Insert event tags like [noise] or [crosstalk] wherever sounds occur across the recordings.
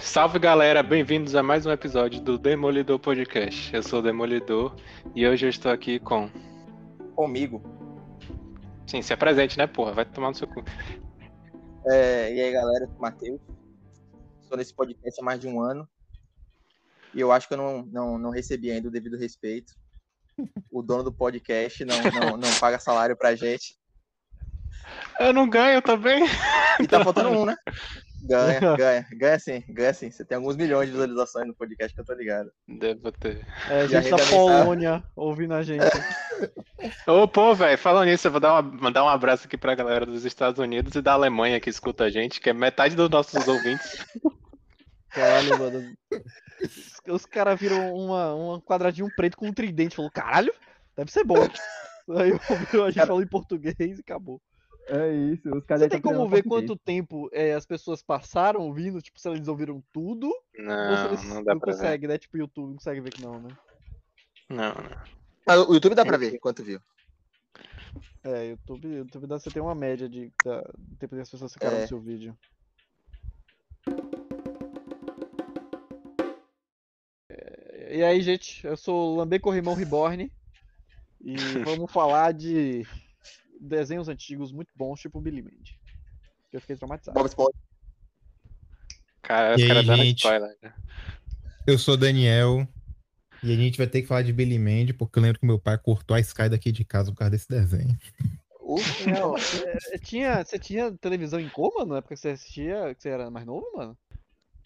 Salve galera, bem-vindos a mais um episódio do Demolidor Podcast. Eu sou o Demolidor e hoje eu estou aqui com. Comigo. Sim, se apresente, né, porra? Vai tomar no seu cu. É, e aí galera, eu sou o Matheus. Estou nesse podcast há mais de um ano. E eu acho que eu não, não, não recebi ainda o devido respeito. O dono do podcast não, não, não paga salário pra gente. Eu não ganho também. E tá faltando um, né? [laughs] Ganha, [laughs] ganha, ganha sim, ganha sim. Você tem alguns milhões de visualizações no podcast que eu tô ligado. Devo ter. É, a gente da? Polônia ouvindo a gente. [laughs] Ô, pô, velho, falando nisso, eu vou dar uma- mandar um abraço aqui pra galera dos Estados Unidos e da Alemanha que escuta a gente, que é metade dos nossos ouvintes. [laughs] Caralho, mano. Os, caras viram uma, um quadradinho preto com um tridente. Falou, caralho, deve ser bom. Aí ouviu, a gente falou em português e acabou. É isso, os caras Você aí tem como ver português. quanto tempo é, as pessoas passaram ouvindo? Tipo, se eles ouviram tudo? ou se Não, eles não dá pra ver. consegue, né? Tipo, YouTube não consegue ver que não, né? Não, não. Mas o YouTube dá pra ver quanto viu. É, YouTube, YouTube dá, você tem uma média de da, do tempo que as pessoas ficaram É. no seu vídeo. É, E aí, gente, eu sou o Lambê Corrimão Reborn e vamos falar de desenhos antigos muito bons, tipo Billy Mandy. Que eu fiquei traumatizado. Bob Esponja. Cara, E os caras aí, dando gente? spoiler. né? Eu sou o Daniel. E a gente vai ter que falar de Billy Mandy, porque eu lembro que meu pai cortou a Sky daqui de casa por causa desse desenho. Não, [laughs] é, tinha, você tinha televisão em coma na época que você assistia, que você era mais novo, mano?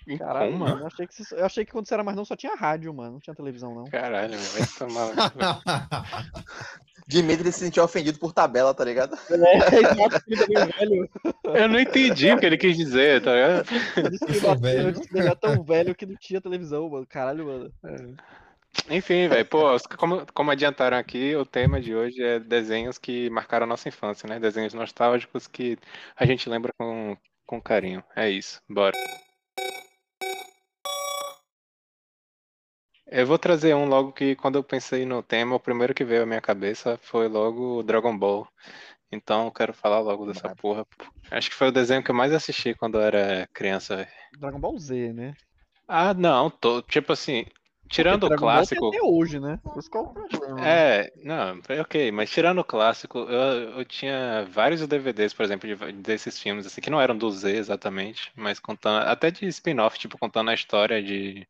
Em Caralho, coma? mano, eu achei, que você- eu achei que quando você era mais novo só tinha rádio, mano, não tinha televisão, não. Caralho, vai tomar. [laughs] Dimitri se sentiu ofendido por tabela, tá ligado? [laughs] É. [laughs] Eu não entendi o que ele quis dizer, tá ligado? Eu disse que ele- velho. eu disse que ele era tão velho que não tinha televisão, mano. Caralho, mano. Enfim, velho, pô, como, como adiantaram aqui, o tema de hoje é desenhos que marcaram a nossa infância, né? Desenhos nostálgicos que a gente lembra com, com carinho. É isso, bora. Eu vou trazer um logo que quando eu pensei no tema, o primeiro que veio à minha cabeça foi logo o Dragon Ball. Então eu quero falar logo dessa porra. Acho que foi o desenho que eu mais assisti quando eu era criança. Dragon Ball Z, né? Ah, não, tô, tipo assim, tirando o clássico. até hoje, né? Esse qual é o problema? É, não, é ok, mas tirando o clássico, eu, eu tinha vários DVDs, por exemplo, de- desses filmes, assim, que não eram do Z exatamente, mas contando, até de spin-off, tipo, contando a história de.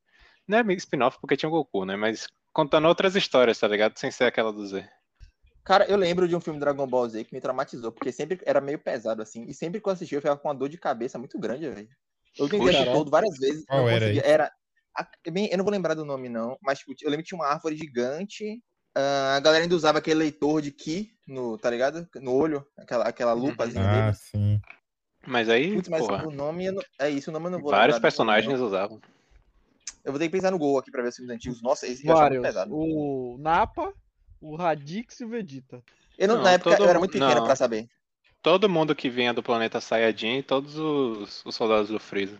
Não é meio spin-off porque tinha o Goku, né? Mas contando outras histórias, tá ligado? Sem ser aquela do Z. Cara, eu lembro de um filme Dragon Ball Z que me traumatizou, porque sempre era meio pesado, assim. E sempre que eu assistia, eu ficava com uma dor de cabeça muito grande, velho. Eu tentei todo várias vezes. Qual não era conseguia. Era. Eu não vou lembrar do nome, não. Mas tipo, eu lembro que tinha uma árvore gigante. ah, a galera ainda usava aquele leitor de Ki no, tá ligado? No olho, aquela, aquela lupazinha ah, dele. sim. Mas aí, Putz, mas porra, o nome não- é isso, o nome eu não vou vários lembrar personagens não. usavam. Eu vou ter que pensar no Gol aqui pra ver os filmes antigos. Nossa, esse eu muito Vários. pesado. O Napa, o Radix e o Vegeta. Eu não- Não, na época todo eu era mu- muito pequeno não. pra saber. Todo mundo que vinha do planeta Saiyajin e todos os, os soldados do Freeza.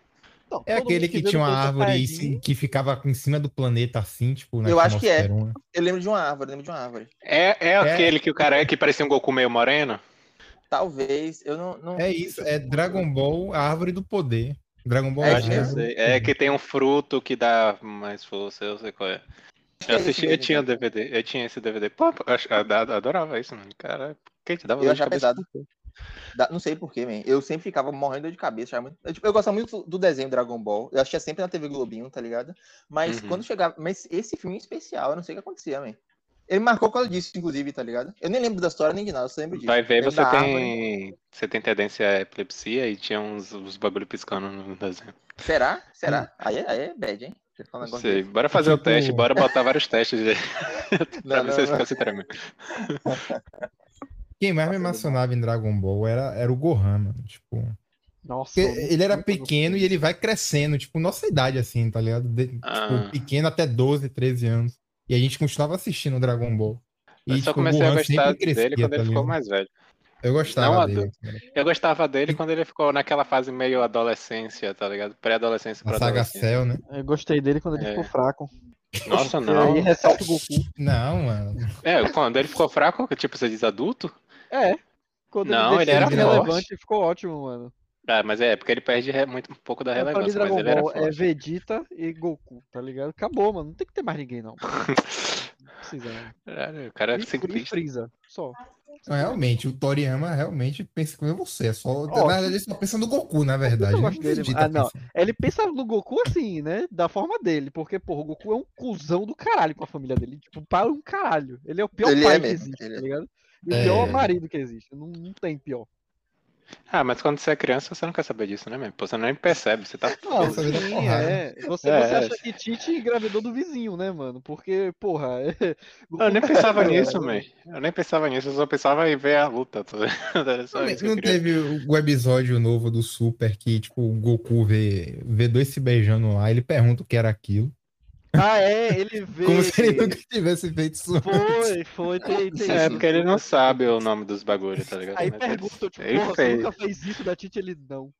Não, É aquele que veio tinha uma árvore e Saiyajin. que ficava em cima do planeta assim, tipo, na Eu acho que é. né? Eu lembro de uma árvore, eu lembro de uma árvore. É, é aquele que o cara é que parecia um Goku meio moreno? Talvez, eu não. não... É isso, é Dragon Ball, a árvore do poder. Dragon Ball É, Eu é, acho que eu sei. É que tem um fruto que dá mais força, eu sei qual é. Eu assisti, eu tinha o. DVD, eu tinha esse DVD. Pô, eu adorava isso, mano. Cara, por que te dava Eu dor de achava cabeça? pesado. Da- Não sei porquê, man. Eu sempre ficava morrendo de cabeça. muito- Eu, tipo, eu gostava muito do desenho Dragon Ball. Eu assistia sempre na TV Globinho, tá ligado? Mas Uhum. quando chegava. Mas esse filme em especial, eu não sei o que acontecia, man. Ele marcou por causa disso, inclusive, tá ligado? Eu nem lembro da história nem de nada, eu só lembro disso. Vai ver, você tem, você tem tendência à epilepsia e tinha uns, uns bagulho piscando no desenho. Será? Será? Aí, é- aí é bad, hein? Você um sei, desse. bora fazer o Tipo- teste, bora botar vários testes de... [laughs] [laughs] pra Não, ver se não, não. ficam se tremendo. Quem mais me emocionava em Dragon Ball era, era o Gohan, mano. Tipo, Nossa. ele era pequeno e ele vai crescendo, tipo, nossa idade assim, tá ligado? De- Ah. Tipo, pequeno até 12, 13 anos. E a gente continuava assistindo Dragon Ball. E, Eu só tipo, o comecei a gostar crescia, dele quando tá ele ficou ligado? mais velho. Eu gostava Não dele. cara. Eu gostava dele quando ele ficou naquela fase meio adolescência, tá ligado? Pré-adolescência pra saga. Cell, né? Eu gostei dele quando ele É. ficou fraco. Nossa, E não. aí ressalta o Goku. Não, mano. É, quando ele ficou fraco, que tipo, você diz adulto? É. Quando Não, ele, ele era forte. relevante, ficou ótimo, mano. Ah, mas é, porque ele perde muito um pouco da É, pra mim, relevância, mas Dragon ele era Ball é. Vegeta e Goku, tá ligado? Acabou, mano. Não tem que ter mais ninguém, não. [laughs] Não precisa, não. Caralho, o cara é simplista. Freeza, só. Não, realmente, o Toriyama realmente pensa como você. É só, Ó, na verdade, ele só pensa no Goku, na verdade. eu Ele gosto não dele, ah, não. Ele pensa no Goku assim, né? Da forma dele. Porque, porra, o Goku é um cuzão do caralho com a família dele. Tipo, pai é um caralho. Ele é o pior Ele pai é que existe, ele tá é. ligado? E o É. pior marido que existe. Não, não tem pior. Ah, mas quando você é criança, você não quer saber disso, né, mesmo? Você nem percebe, você tá. [laughs] Não, é sim, é. Você, É, você é. acha que Tite engravidou do vizinho, né, mano? Porque, porra. é- Eu nem pensava É, nisso, man. Eu nem pensava nisso, eu só pensava em ver a luta. tá? [laughs] Era só Não, teve o o episódio novo do Super que, tipo, o Goku vê, vê dois se beijando lá, ele pergunta o que era aquilo. Ah, é, ele vê. Como se ele nunca tivesse feito isso. Foi, foi, tem, tem É, isso. porque ele não sabe o nome dos bagulhos, tá ligado? Aí Mas ele- pergunta, tipo, ele porra, você fez. nunca fez isso da Tite? Ele não.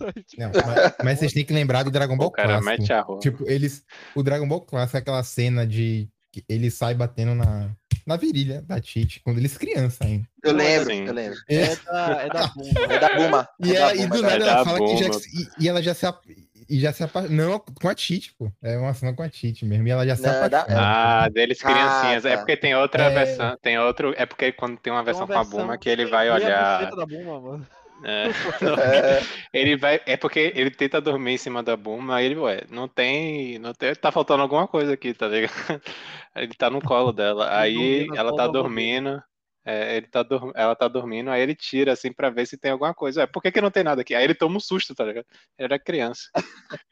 [laughs] Tipo, Não, mas, mas vocês têm que lembrar do Dragon Ball O cara clássico. mete a rola. Tipo, eles. O Dragon Ball clássico é aquela cena de. que ele sai batendo na, na virilha da Tite, quando eles criança ainda. Eu é lembro, assim. eu lembro. É da, é da [laughs] Buma. É da Buma. E, é ela, da e Buma, do é da- nada É ela fala que já, e, e ela já se ap- e já se apa... não com a Tite, pô. É uma cena com a Tite mesmo. E ela já se Não, é da- apaixona. Ah, deles Ah, criancinhas. É tá. porque tem outra É. versão. Tem outro. É porque quando tem uma Tem versão uma com a versão Buma que ele vai a olhar. buceta da Buma, mano. é, É, [laughs] [laughs] ele vai. É porque ele tenta dormir em cima da Buma, aí ele, ué, não tem. Não tem. Tá faltando alguma coisa aqui, tá ligado? [laughs] Ele tá no colo dela. Aí ela tá dormindo. É, ele tá dur- ela tá dormindo, aí ele tira assim pra ver se tem alguma coisa. É, por que, que não tem nada aqui? Aí ele toma um susto, tá ligado? Ele era criança. [laughs]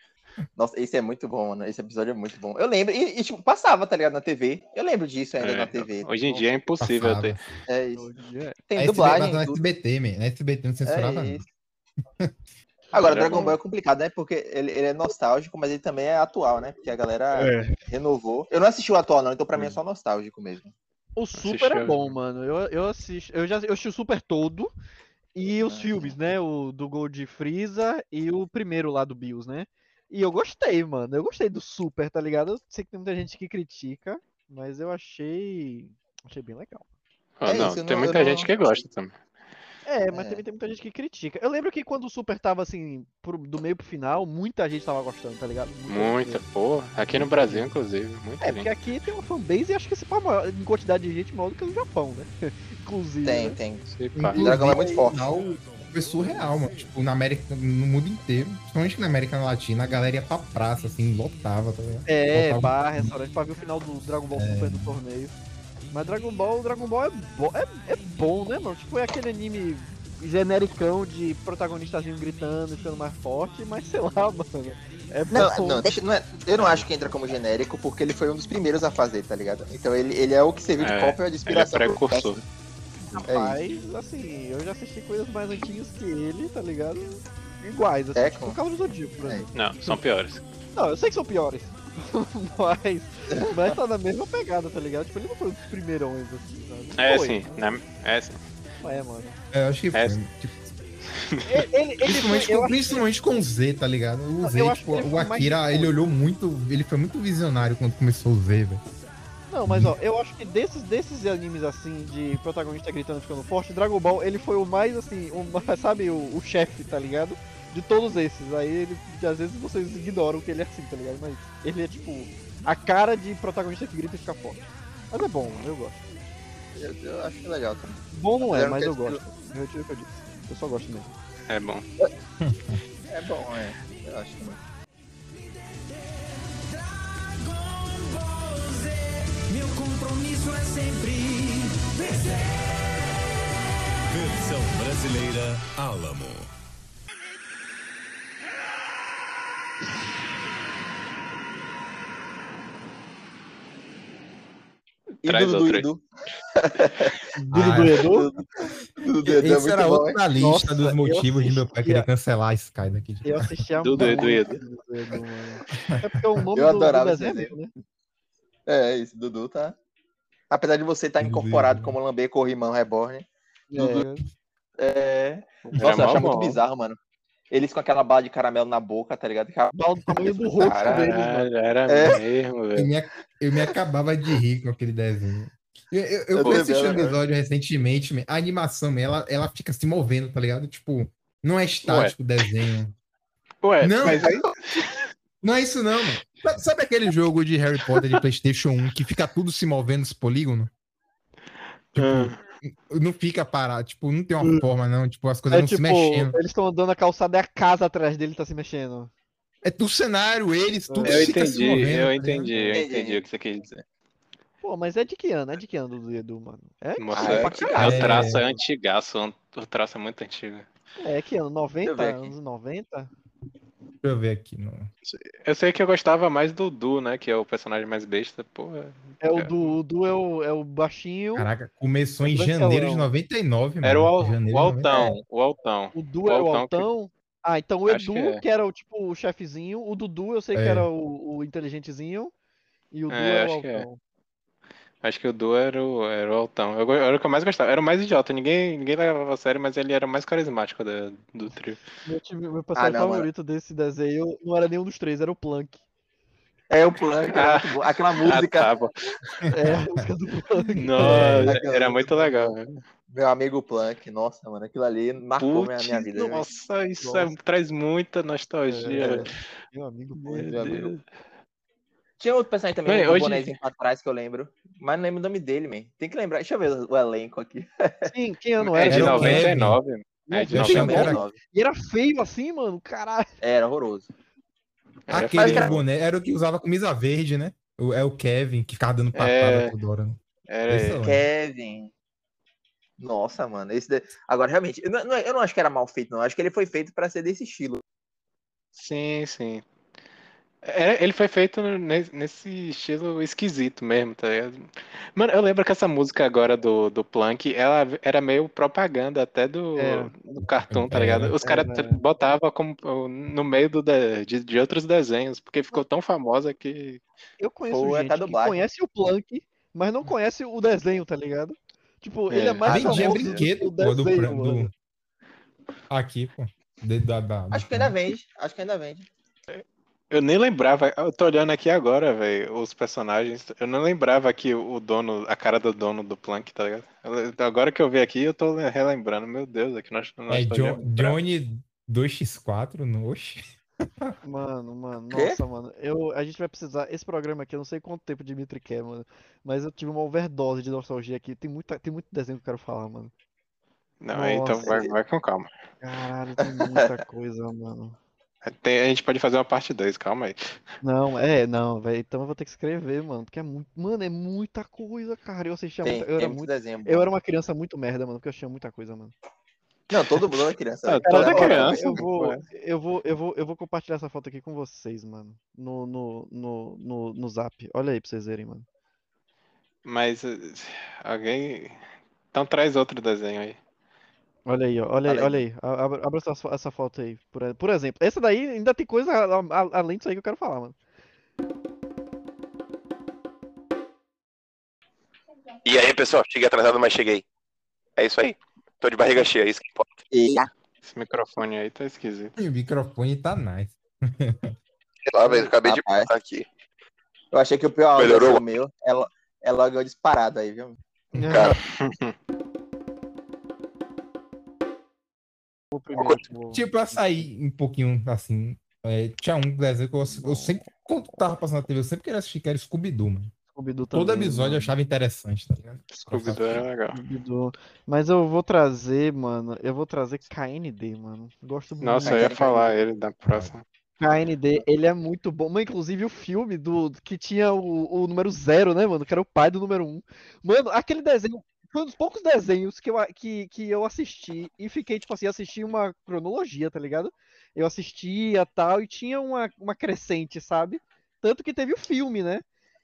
Nossa, esse é muito bom, mano. Esse episódio é muito bom. Eu lembro, e, e, tipo, passava, tá ligado, na TV. Eu lembro disso ainda É, na TV. Hoje em dia é impossível Passava. ter. É isso. Hoje em dia é. Tem É dublagem. SB, tudo. no SBT, man. Na SBT não censurava É. [laughs] Agora, Era Dragon. Ball é complicado, né? Porque ele, ele é nostálgico, mas ele também é atual, né? Porque a galera É. renovou. Eu não assisti o atual, não, então pra mim é só nostálgico mesmo. O Super é bom, mano. Eu, eu assisto. Eu já eu assisti o Super todo. E os Ah, filmes, né? O do Gold Freeza e o primeiro lá do Bills, né? E eu gostei, mano. Eu gostei do Super, tá ligado? Eu sei que tem muita gente que critica, mas eu achei. Achei bem legal. Ah, É não, isso, tem não- muita não- gente que gosta também. É, mas É. também tem muita gente que critica. Eu lembro que quando o Super tava assim, pro- do meio pro final, muita gente tava gostando, tá ligado? Muita, gente. porra. Aqui no Brasil, inclusive. Muita É, gente. porque aqui tem uma fanbase e acho que esse pá maior, em quantidade de gente maior do que no Japão, né? [laughs] Inclusive. Tem, né? tem. Dragon Ball é muito forte. final Foi surreal, mano. Tipo, na América, no mundo inteiro, principalmente na América Latina, a galera ia pra praça, assim, lotava, tá ligado? É, Botava- bar, restaurante, pra ver o final do Dragon Ball Super do torneio. Mas Dragon Ball, Dragon Ball é, bo é, é bom, né, mano? Tipo, é aquele anime genericão de protagonistazinho gritando, ficando mais forte, mas sei lá, [laughs] mano. É Não, bom. não, deixa, não é, eu não acho que entra como genérico, porque ele foi um dos primeiros a fazer, tá ligado? Então ele, ele é o que serviu de É, cópia de Ele é inspiração. precursor. Rapaz, assim, eu já assisti coisas mais antigas que ele, tá ligado? Iguais, assim, É, tipo com- o Cavalo do Zodíaco, por É. exemplo. Não, são piores. Não, eu sei que são piores. [laughs] mas, mas tá na mesma pegada, tá ligado? Tipo, ele não foi um dos primeirões, assim, sabe? É Foi, sim, né? É sim. É, mano. É, eu acho que foi. É. Tipo, [laughs] Ele, ele, ele principalmente, foi, com, principalmente com o Z, tá ligado? O Z, tipo, que o Akira, ele olhou muito. Ele foi muito visionário quando começou o Z, velho. Não, mas ó, eu acho que desses, desses animes assim, de protagonista gritando e ficando forte, Dragon Ball, ele foi o mais assim, o, [laughs] sabe, o, o chefe, tá ligado? De todos esses. Aí ele, às vezes vocês ignoram que ele é assim, tá ligado? Mas ele é tipo a cara de protagonista que grita e fica forte. Mas é bom, eu gosto. Eu, eu acho que é legal também. Bom não é, mas eu quero- gosto. Eu retiro o que eu disse. Eu só gosto mesmo. É bom. [laughs] É bom, é. Eu acho também. Meu compromisso é sempre vencer. Versão brasileira Alamo. Traz Dudu outro. [laughs] Dudu Ah, do Edu? Dudu Edu é Esse era outra hein? lista dos eu motivos de meu pai assistia- querer cancelar a Sky daqui. Eu casa. assisti a Dudu Edu. Dudu. [laughs] É porque o nome Eu do, do adorava esse desenho, né? É, isso, Dudu tá. Apesar de você estar Dudu incorporado como Lambê Corrimão Reborn. É, É. Era Nossa, eu achava muito bizarro, mano. Eles com aquela bala de caramelo na boca, tá ligado? Bala do tamanho do rosto Caralho. deles, mano. Era É. mesmo, Eu velho. me, ac- eu me acabava de rir com aquele desenho. Eu, eu, eu Eu fui assistir um episódio recentemente, a animação, ela, ela fica se movendo, tá ligado? Tipo, Não é estático o desenho. Ué, Não, mas aí. Não é isso não, mano. Sabe- aquele jogo de Harry Potter de Playstation 1 que fica tudo se movendo nos polígonos? Tipo, Ah, não fica parado, tipo, não tem uma forma não, tipo, as coisas É não tipo, se mexendo. eles estão andando na calçada e a casa atrás dele tá se mexendo. É do cenário, eles, tudo eu fica se entendi, movendo. eu entendi, eu Entendi. o que você quis dizer. Pô, mas é de que ano? É de que ano do Edu, mano? É, Ah, é é, o traço é antigaço, o traço é muito antigo. é que ano? 90? ver aqui. Anos 90? Deixa eu ver aqui. No... Eu sei que eu gostava mais do Du, né? Que é o personagem mais besta. Porra. É o É. do, o do é o, é o baixinho. Caraca, começou em Branquelão. janeiro de 99, mano. Era o, Al- o de 99. Altão, o Altão. O Du era o Altão altão. Ah, então o Acho Edu, que que, é. era o tipo o chefizinho. O Dudu, eu sei que É. era o, o inteligentezinho. E o Du É, era o que é. altão. Acho que o Du era o, era o Altão. Eu, era o que eu mais gostava. Era o mais idiota. Ninguém, ninguém levava a sério, mas ele era o mais carismático da- do trio. Meu, time- meu personagem não, mano. favorito desse desenho não era nenhum dos três, era o Plank. É o Plank, era Ah. Aquela Ah, música, tá, bom. É, a música do Plank. Nossa, aquela era muito legal. meu amigo Plank. Nossa, mano, aquilo ali marcou minha, minha Putz, vida. nossa, isso é- Nossa. traz muita nostalgia. É, meu amigo Meu Plank. Meu amigo. Deus. Tinha outro personagem também, Bem, um hoje- bonezinho pra trás que eu lembro. Mas não lembro o nome dele, man. Tem que lembrar. Deixa eu ver o elenco aqui. [laughs] Sim, que ano É era? de Era o 99. É de Eu achei que 99. era- E era feio assim, mano. Caralho. Era horroroso. Era Aquele cara- boneco era o que usava camisa verde, né? O- É o Kevin, que ficava dando patada É. toda hora. né? Era eu lembro. Kevin. Nossa, mano. Esse da- Agora, realmente, eu não, não- eu não acho que era mal feito, não. Eu acho que ele foi feito pra ser desse estilo. Sim, sim. É, ele foi feito ne- nesse estilo esquisito mesmo, tá ligado? Mano, eu lembro que essa música agora do, do Plank, ela era meio propaganda até do, Era. do cartoon, tá ligado? Os caras botavam como no meio do, de, de- de outros desenhos, porque ficou tão famosa que. Eu conheço Pô, é gente da que conhece o Plank, mas não conhece o desenho, tá ligado? Tipo, ele é É. mais famoso brinquedo, do do, desenho, mano. do... Aqui, pô. De- da- da- Acho que ainda vende. Acho que ainda vende. Eu nem lembrava, eu tô olhando aqui agora, velho, os personagens. Eu não lembrava que o dono, a cara do dono do Plank, tá ligado? Eu- Agora que eu vi aqui, eu tô relembrando. Meu Deus, aqui nós É Jo- Johnny 2x4, no... Oxi. [laughs] Mano, mano, Quê? nossa, mano. Eu, a gente vai precisar. Esse programa aqui, eu não sei quanto tempo o Dimitri quer, mano. Mas eu tive uma overdose de nostalgia aqui. Tem, muita, tem muito desenho que eu quero falar, mano. Não, então Nossa. vai, vai com calma. Caralho, tem muita [laughs] coisa, mano. Tem- a gente pode fazer uma parte 2, calma aí. Não, é, não, velho. Então eu vou ter que escrever, mano. Porque é muito. Mano, é muita coisa, cara. Eu assistia Tem, muita. Eu era muito desenho. Eu era uma criança muito merda, mano, porque eu assistia muita coisa, mano. Não, todo mundo é criança. Ah, Cara, toda criança. Eu vou, eu vou, eu vou, eu vou compartilhar essa foto aqui com vocês, mano. No, no, no, no, no zap. Olha aí pra vocês verem, mano. Mas eh, alguém. Então traz outro desenho aí. Olha aí, ó. Olha aí, Olha aí. olha aí. A- Abra, abra essa, essa foto aí, por, e- por exemplo. Essa daí ainda tem coisa a- a- além disso aí que eu quero falar, mano. E aí, pessoal, cheguei atrasado, mas cheguei. É isso aí. Tô de barriga cheia, é isso que importa. E- Esse microfone aí tá esquisito. E o microfone tá nice. Sei lá, velho, acabei de Rapaz. botar aqui. Eu achei que o pior áudio Melhorou? ia ser o meu. É, lo- é logo eu disparado aí, viu? Cara. [laughs] Vou primeiro, Tipo, pra sair um pouquinho assim. é, tinha um desenho que eu, eu sempre, quando tava passando na TV, eu sempre queria assistir, que era Scooby-Doo, mano. Scooby-Doo Todo também, episódio eu mano. achava interessante, tá ligado? Scooby-Doo era legal. Scooby-Doo. Mas eu vou trazer, mano. Eu vou trazer KND, mano. Gosto muito. Nossa, eu ia falar ele da próxima. KND, ele é muito bom. Mas, inclusive, o filme do que tinha o, o número zero, né, mano? Que era o pai do número um. Mano, aquele desenho. Foi um dos poucos desenhos que eu, que, que eu assisti e fiquei, tipo assim, assisti uma cronologia, tá ligado? Eu assistia tal, e tinha uma, uma crescente, sabe? Tanto que teve o filme, né?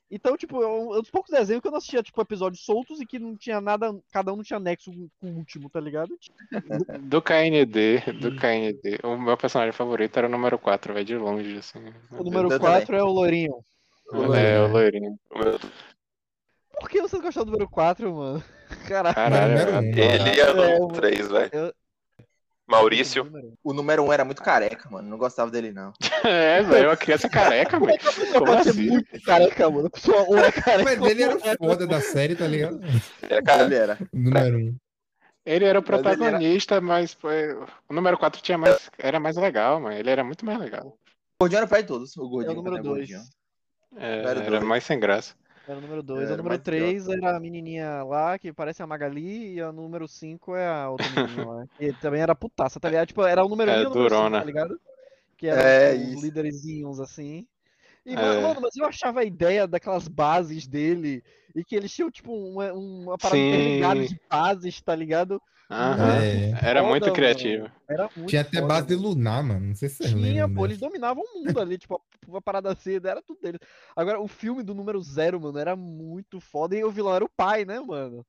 Então, tipo, é um é um dos poucos desenhos que eu não assistia, tipo, episódios soltos e que não tinha nada, cada um não tinha nexo com o último, tá ligado? [laughs] Do KND, do KND, o meu personagem favorito era o número 4, vai de longe, assim. O número Eu 4 é o loirinho. É, o loirinho. O meu- Por que você gostou do número 4, mano? Caralho. Caralho, eu um. Ele é É, o 3, velho. eu- Maurício. O número um era muito careca, mano. Não gostava dele, não. [laughs] É, velho, uma criança careca, velho. [laughs] Como Pode ser assim? muito careca, mano. A pessoa ou é careca Mas ele era não é. o foda da série, tá ligado? É, cara, Ele era. Número um. Ele era o Mas ele era- protagonista, mas foi- o número 4 tinha mais, era mais legal, mano. Ele era muito mais legal. O gordinho era o pai de todos. O É gordinho. o número né, 2. gordinho. É, Era era mais sem graça. Era o número 2. Era o número mais 3 era a menininha lá, que parece a Magali, e o número 5 é a outra menininha lá. E também era putaça, tá ligado? Tipo, era o número 1 É, e o número 5, durona. tá ligado? Que eram É, tipo, os isso. líderzinhos assim. E, É. mano, mas eu achava a ideia daquelas bases dele, e que eles tinham, tipo, uma, uma parada interligada de bases, tá ligado? Aham. É. Era Foda, muito criativo. Era muito Tinha até foda, base mano. lunar, mano. Não sei se vocês Tinha, lembram. pô, eles dominavam o mundo ali, tipo, a- uma parada assim, era tudo deles. Agora, o filme do número zero, mano, era muito foda, e o vilão era o pai, né, mano?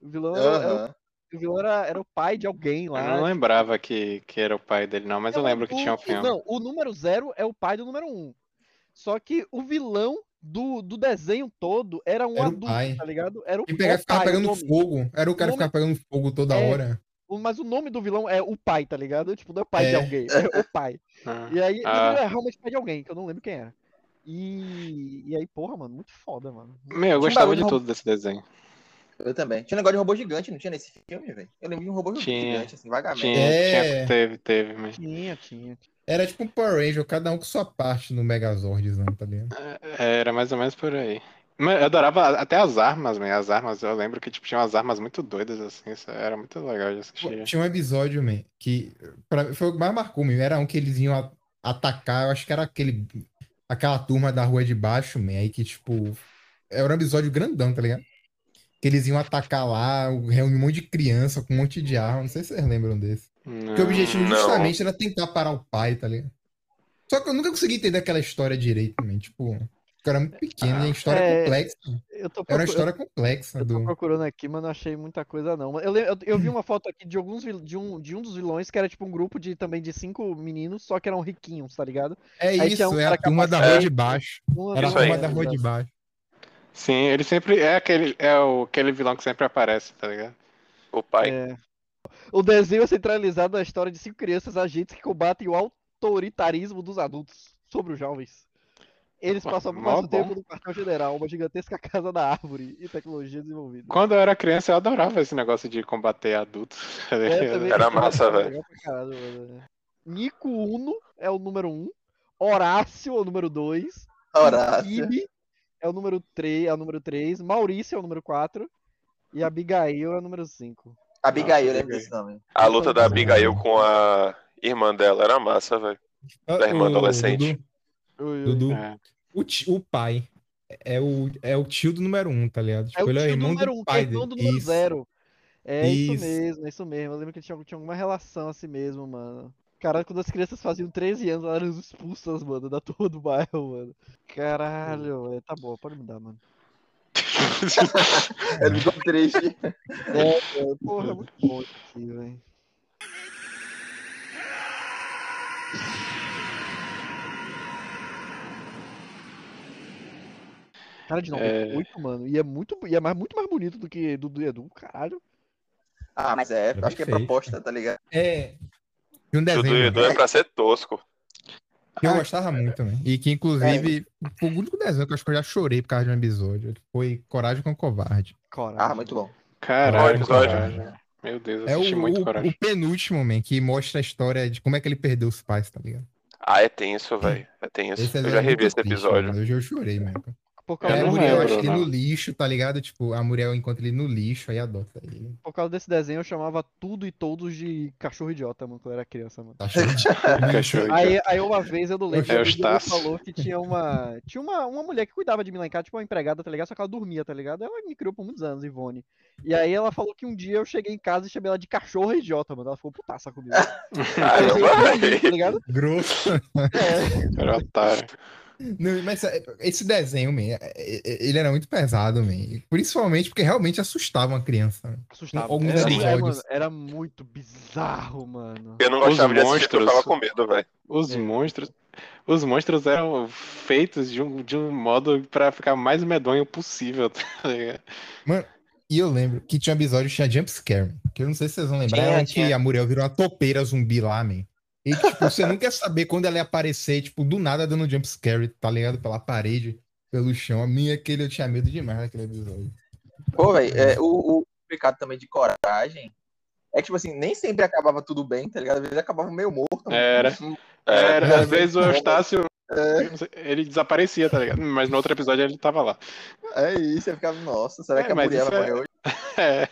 O vilão era, era o- vilão era, era o pai de alguém Eu lá. não lembrava que, que era o pai dele, não, mas eu lembro que o- tinha um o- filme. Não, o número zero é o pai do número um. Só que o vilão do, do desenho todo era um Era o adulto, pai. tá ligado? Era o, E é pegar, o ficava pai, o pegando nome. fogo. Era o cara O que ficava pegando fogo toda É. hora. O- Mas o nome do vilão é o pai, tá ligado? Tipo, não é pai de É. alguém, é o pai. [laughs] Ah. E aí, Ah. ele é realmente pai de alguém, que eu não lembro quem era. E, e aí, porra, mano, muito foda, mano. Meu, eu gostava de de tudo desse desenho. Eu também. Tinha um negócio de robô gigante, não tinha nesse filme, velho? Eu lembro de um robô Tinha. gigante, assim, vagamente. Tinha, É. tinha, teve, teve, mas... Tinha, tinha. Era tipo um Power Ranger, cada um com sua parte no Megazordzão, tá ligado? É, Era mais ou menos por aí. Mas eu adorava até as armas, man. As armas, eu lembro que tipo, tinha umas armas muito doidas, assim. Isso era muito legal de assistir. Tinha um episódio, man, que pra foi o que mais marcou, man. Era um que eles iam a- atacar, eu acho que era aquele, aquela turma da rua de baixo, man, aí que, tipo, era um episódio grandão, tá ligado? Que eles iam atacar lá, reunir um monte de criança com um monte de arma, não sei se vocês lembram desse. Porque o objetivo Não. justamente era tentar parar o pai, tá ligado? Só que eu nunca consegui entender aquela história direito, man, tipo, o cara era muito pequeno, e a história É, complexa. Eu tô Era uma procurando, história complexa eu tô do... procurando aqui, mas não achei muita coisa não. Eu, eu, eu vi uma foto aqui de alguns de um, de um dos vilões que era tipo um grupo de também de cinco meninos, só que eram riquinhos, tá ligado? É Aí isso, um é a cara turma da rua de baixo. Uma Era a turma da rua de baixo. Sim, ele sempre é aquele, é o, aquele vilão que sempre aparece, tá ligado? O pai. É. O desenho é centralizado na história de cinco crianças agentes que combatem o autoritarismo dos adultos sobre os jovens. Eles passam muito bom. tempo no quartel-general, uma gigantesca [laughs] casa da árvore e tecnologia desenvolvida. Quando eu era criança, eu adorava esse negócio de combater adultos. É, [laughs] Era massa, velho. Nico Uno é o número 1, um, Horácio é o número 2, Horácio. Ibe é o número 3, é o número 3, Maurício é o número 4 e Abigail é o número 5. Abigail, Nossa, lembro desse nome. A luta da Abigail com a irmã dela era massa, velho. Da irmã Ô, adolescente. Dudu, Dudu, É. o, ti- o pai é o, é o tio do número um, tá ligado? É Tipo, o ele é o tio do irmão número do 1, um, que é pai irmão dele. do número Isso. 0. É isso. Isso. mesmo, é isso mesmo. Eu lembro que tinha, tinha alguma relação assim mesmo, mano. Caralho, quando as crianças faziam 13 anos, elas eram expulsas, mano, da turma do bairro, mano. Caralho, velho. Tá bom, pode mudar, mano. [laughs] Ele ficou triste. É, é, porra, é muito bom isso aqui, velho. Cara de 98, mano. E é muito, e é mais, muito mais bonito do que do do Edu, caralho. Ah, mas é, Era acho que é proposta, tá ligado? É. E um desenho Edu é pra ser tosco. Que eu gostava muito também. E que, inclusive, foi o único desenho que eu acho que eu já chorei por causa de um episódio. Foi Coragem com o Covarde. Coragem. Ah, muito bom. Caralho, episódio. coragem. Meu Deus, eu É o, assisti muito o, coragem. o penúltimo, man, que mostra a história de como é que ele perdeu os pais, tá ligado? Ah, é tenso, velho. É tenso. Esse Eu já é revi esse episódio. Hoje eu chorei, mesmo. Por É causa, a não Muriel, lembro, acho que no lixo, tá ligado? Tipo, a Muriel encontra ele no lixo, aí adota ele. por causa desse desenho, eu chamava tudo e todos de cachorro idiota, mano, quando eu era criança, mano. Cachorro. [laughs] Aí, aí uma vez eu não lembro, É Estácio. falou que tinha uma. Tinha uma, uma mulher que cuidava de mim lá em casa, tipo uma empregada, tá ligado? Só que ela dormia, tá ligado? Ela me criou por muitos anos, Ivone. E aí ela falou que um dia eu cheguei em casa e chamei ela de cachorro idiota, mano. Ela ficou putaça comigo. [laughs] Tá ligado? Grosso. É, Era otário. Não, mas é, esse desenho, man, é- é- ele era muito pesado, man. Principalmente porque realmente assustava uma criança. man. assustava. Alguns Era, é, episódios. mano, era muito bizarro, mano. Eu não Os gostava de assistir porque eu monstros. tava com medo, velho. Os É. monstros. Os monstros eram feitos de um, de um modo pra ficar mais medonho possível, [laughs] tá ligado? E eu lembro que tinha um episódio que tinha jumpscare, que eu não sei se vocês vão lembrar, Tinha, era um que a Muriel virou uma topeira zumbi lá, man. E tipo, você não quer saber quando ela ia aparecer, tipo, do nada dando jumpscare, tá ligado? Pela parede, pelo chão. A minha, aquele, eu tinha medo demais daquele episódio. Pô, velho, é, o, o pecado também de coragem É que, tipo assim, nem sempre acabava tudo bem, tá ligado? Às vezes acabava meio morto. Era. Era, às vezes o Eustácio, É, ele desaparecia, tá ligado? Mas no outro episódio ele tava lá. é isso, eu ficava, nossa, será É, que a vai é- hoje? [laughs] É.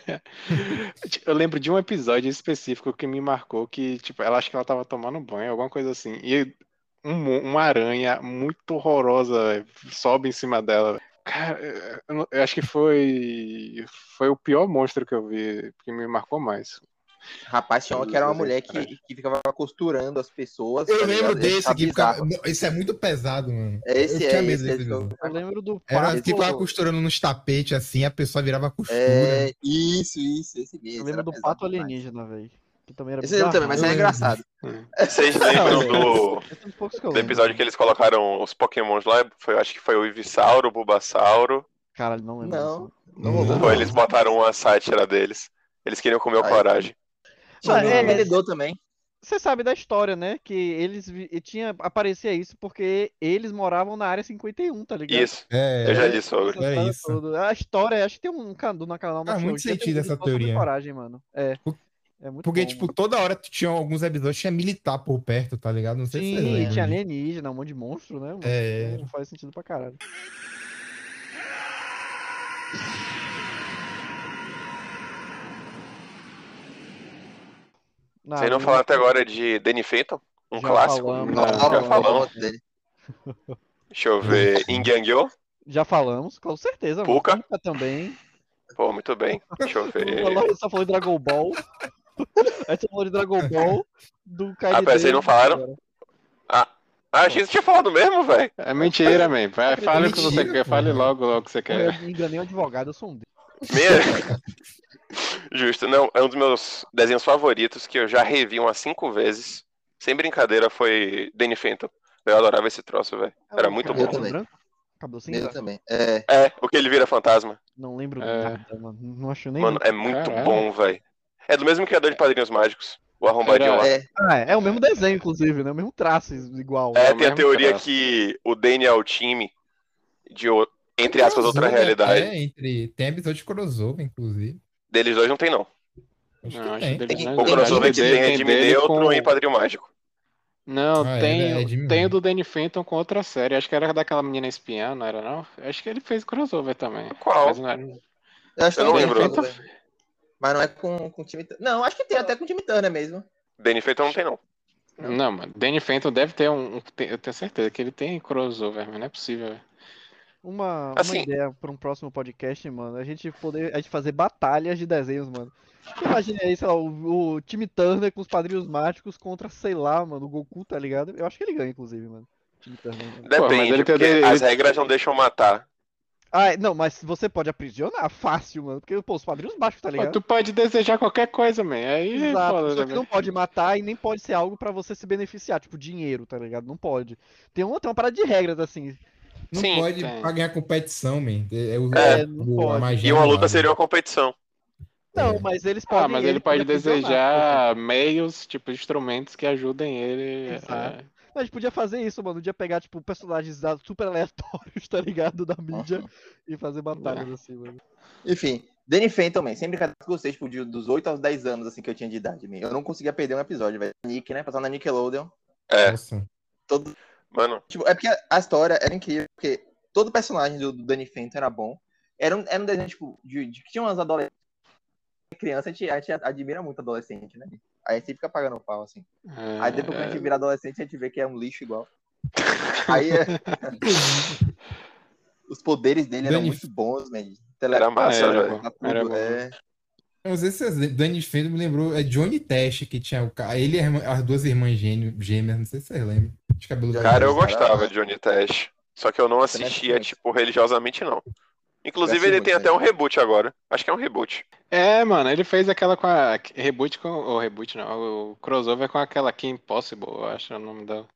Eu lembro de um episódio específico que me marcou que, tipo, ela acho que ela tava tomando banho, alguma coisa assim. E um uma aranha muito horrorosa velho, sobe em cima dela. Cara, eu acho que foi foi o pior monstro que eu vi, que me marcou mais. Rapaz, tinha uma que era uma mulher que, que ficava costurando as pessoas. Eu tá lembro desse tá aqui, bizarro. ficava... esse é muito pesado, mano. Esse eu é tinha medo esse, desse esse que eu- lembro do Era pato. ficava costurando nos tapetes assim, a pessoa virava costura. É, isso, isso, esse mesmo. Eu lembro do pato demais. alienígena, velho. Que também era Esse também, mas é engraçado. [laughs] Vocês lembram do, que eu do episódio que eles colocaram os pokémons lá? Foi, acho que foi o Ivisauro, o Bulbasauro. Caralho, não lembro. Não, disso. não Não. Ou eles botaram uma sátira deles. Eles queriam comer o coragem. Tinha Ah, é, vendedor também. Você sabe da história, né? Que eles tinha aparecia isso porque eles moravam na área 51, tá ligado? Isso, É, eu já li sobre. É isso. A história, acho que tem um canal na canal Faz muito sentido essa teoria. coragem, mano. É. É muito Porque, bom, tipo, mano. toda hora tinha alguns episódios, tinha militar por perto, tá ligado? Não sei se Sim, lembram tinha disso. alienígena, um monte de monstro, né? mano? É. Então Faz sentido pra caralho. Vocês não falaram até agora de Danny Phantom? Um Já clássico? falamos. Não, já Fala, falamos. dele. [laughs] Deixa eu ver. Ingyangyo? Já falamos, com certeza. mano. Puka? Puka também. Pô, muito bem. Deixa eu [laughs] ver. Falou- Só falou de Dragon Ball. Aí [laughs] você falou de Dragon Ball, do Kaide. Ah, pera, vocês não falaram? Ah, a gente tinha falado mesmo, velho. É mentira, man. Vai, Fale o que você quer, fale logo, logo o que você quer. Eu me enganei um advogado, eu sou um deles. Meia- Justo, não, é um dos meus desenhos favoritos que eu já revi umas cinco vezes. Sem brincadeira, foi Danny Phantom. Eu adorava esse troço, velho. Era muito cabelo bom. também. branco? Cabelo Ele cinza? também. É, É, o que ele vira fantasma. Não lembro É. nada, mano. Não acho nem. Mano, é muito Caralho. bom, velho. É do mesmo criador de Padrinhos Mágicos. O arrombadinho Era- lá. é, Ah, é, é o mesmo desenho, inclusive, né? O mesmo traço igual. É, é tem a teoria traço. que o Danny é o time de, entre aspas, outra realidade. É, entre... tem episódio de crossover, inclusive. Deles dois não tem, não. Acho acho tem. Tem-. O Tem crossover que tem é de dele Neutro com- e Padrinho Mágico. Não, Ah, tem, ele é tem o do Danny Phantom com outra série. Acho que era daquela menina espiã, não era não? Acho que ele fez crossover também. Qual? Mas não era... eu acho que Eu não tem lembro. crossover. Mas não é com, com o time. Não, acho que tem até com o time Turner mesmo. Danny Phantom não tem, não. Não, mano. Danny Phantom deve ter um. tem- Eu tenho certeza que ele tem crossover, mas não é possível. velho. Uma, uma Assim- ideia para um próximo podcast, mano. A gente poder a gente fazer batalhas de desenhos, mano. Imagina aí, sei lá, o, o time Turner com os padrinhos mágicos contra, sei lá, mano, o Goku, tá ligado? Eu acho que ele ganha, inclusive, mano. Time Turner. mano. mas Depende, ele tem- porque ele- as regras não deixam matar. Ah, não, mas você pode aprisionar fácil, mano. Porque, pô, os padrinhos mágicos, tá Pô, ligado? tu pode desejar qualquer coisa, man. Aí Exato, foda, só né, que não velho? pode matar e nem pode ser algo pra você se beneficiar, tipo dinheiro, tá ligado? Não pode. Tem uma, tem uma parada de regras, assim. Não Sim, pode tem. pra ganhar competição, man. É, o, É, não o- pode. a magia E uma luta lado. seria uma competição. Não, É. mas eles podem. Ah, mas ele pode aprisionar, desejar meios, tipo, instrumentos que ajudem ele. Exato. a- A gente podia fazer isso, mano. Podia pegar, tipo, personagens super aleatórios, [laughs] tá ligado? Da mídia e fazer batalhas assim, mano. Enfim, Danny Phantom também. Sempre que gostei, tipo, de- dos 8 aos 10 anos, assim, que eu tinha de idade. man. Eu não conseguia perder um episódio, velho. Nick, né? Passando na Nickelodeon. É, Nossa. Todo... mano. Tipo, é porque a história era incrível, porque todo personagem do, do Danny Phantom era bom. Era um, era um desenho, tipo, de, de que tinha umas adolescentes. Criança, a gente, a gente admira muito adolescente, né? Aí a gente fica pagando pau, assim. Aí depois que a gente vira adolescente, a gente vê que é um lixo igual. Aí é- [laughs] os poderes dele eram Danny- muito bons, né? Era massa, Era velho. era bom. É, Eu não sei se Danny Phantom me lembrou, é Johnny Test, que tinha o cara, ele e as duas irmãs gêmeas, não sei se vocês lembram, de cabelo Cara, eu gostava de Johnny Test. Só que eu não assistia, muito. tipo, religiosamente, não. Inclusive, Eu ele tem até um reboot agora. Acho que é um reboot. É, mano, ele fez aquela com a. Reboot com. O reboot não, o crossover com aquela Kim Possible, eu acho o nome dela.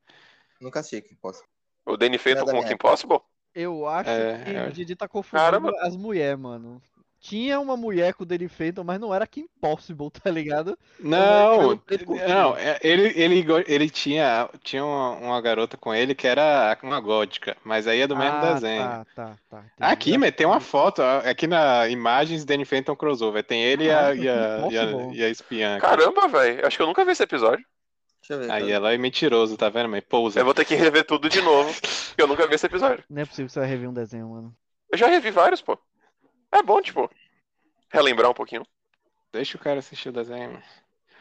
nunca achei que posso. O Danny Phantom é com Kim Possible? Eu acho É, que é. o Didi tá confundindo Caramba. as mulheres, mano. Tinha uma mulher com o Danny Phantom, mas não era Kim Possible, tá ligado? Não, não, é, ele, ele, ele tinha, tinha uma, uma garota com ele que era uma gótica, mas aí é do mesmo Ah, desenho. Tá, tá, tá. entendi. Aqui, mas tem uma foto, aqui na imagens Danny Phantom crossover, tem ele e a, Caraca, e a, que e a, e a espiã. aqui. Caramba, velho. Acho que eu nunca vi esse episódio. Deixa eu ver. Aí cara. ela é mentiroso, tá vendo? Mas pousa. Eu vou ter que rever tudo de novo. Porque eu nunca vi esse episódio. Não é possível que você vai rever um desenho, mano. Eu já revi vários, pô. É bom, tipo. Relembrar um pouquinho. Deixa o cara assistir o desenho. mano.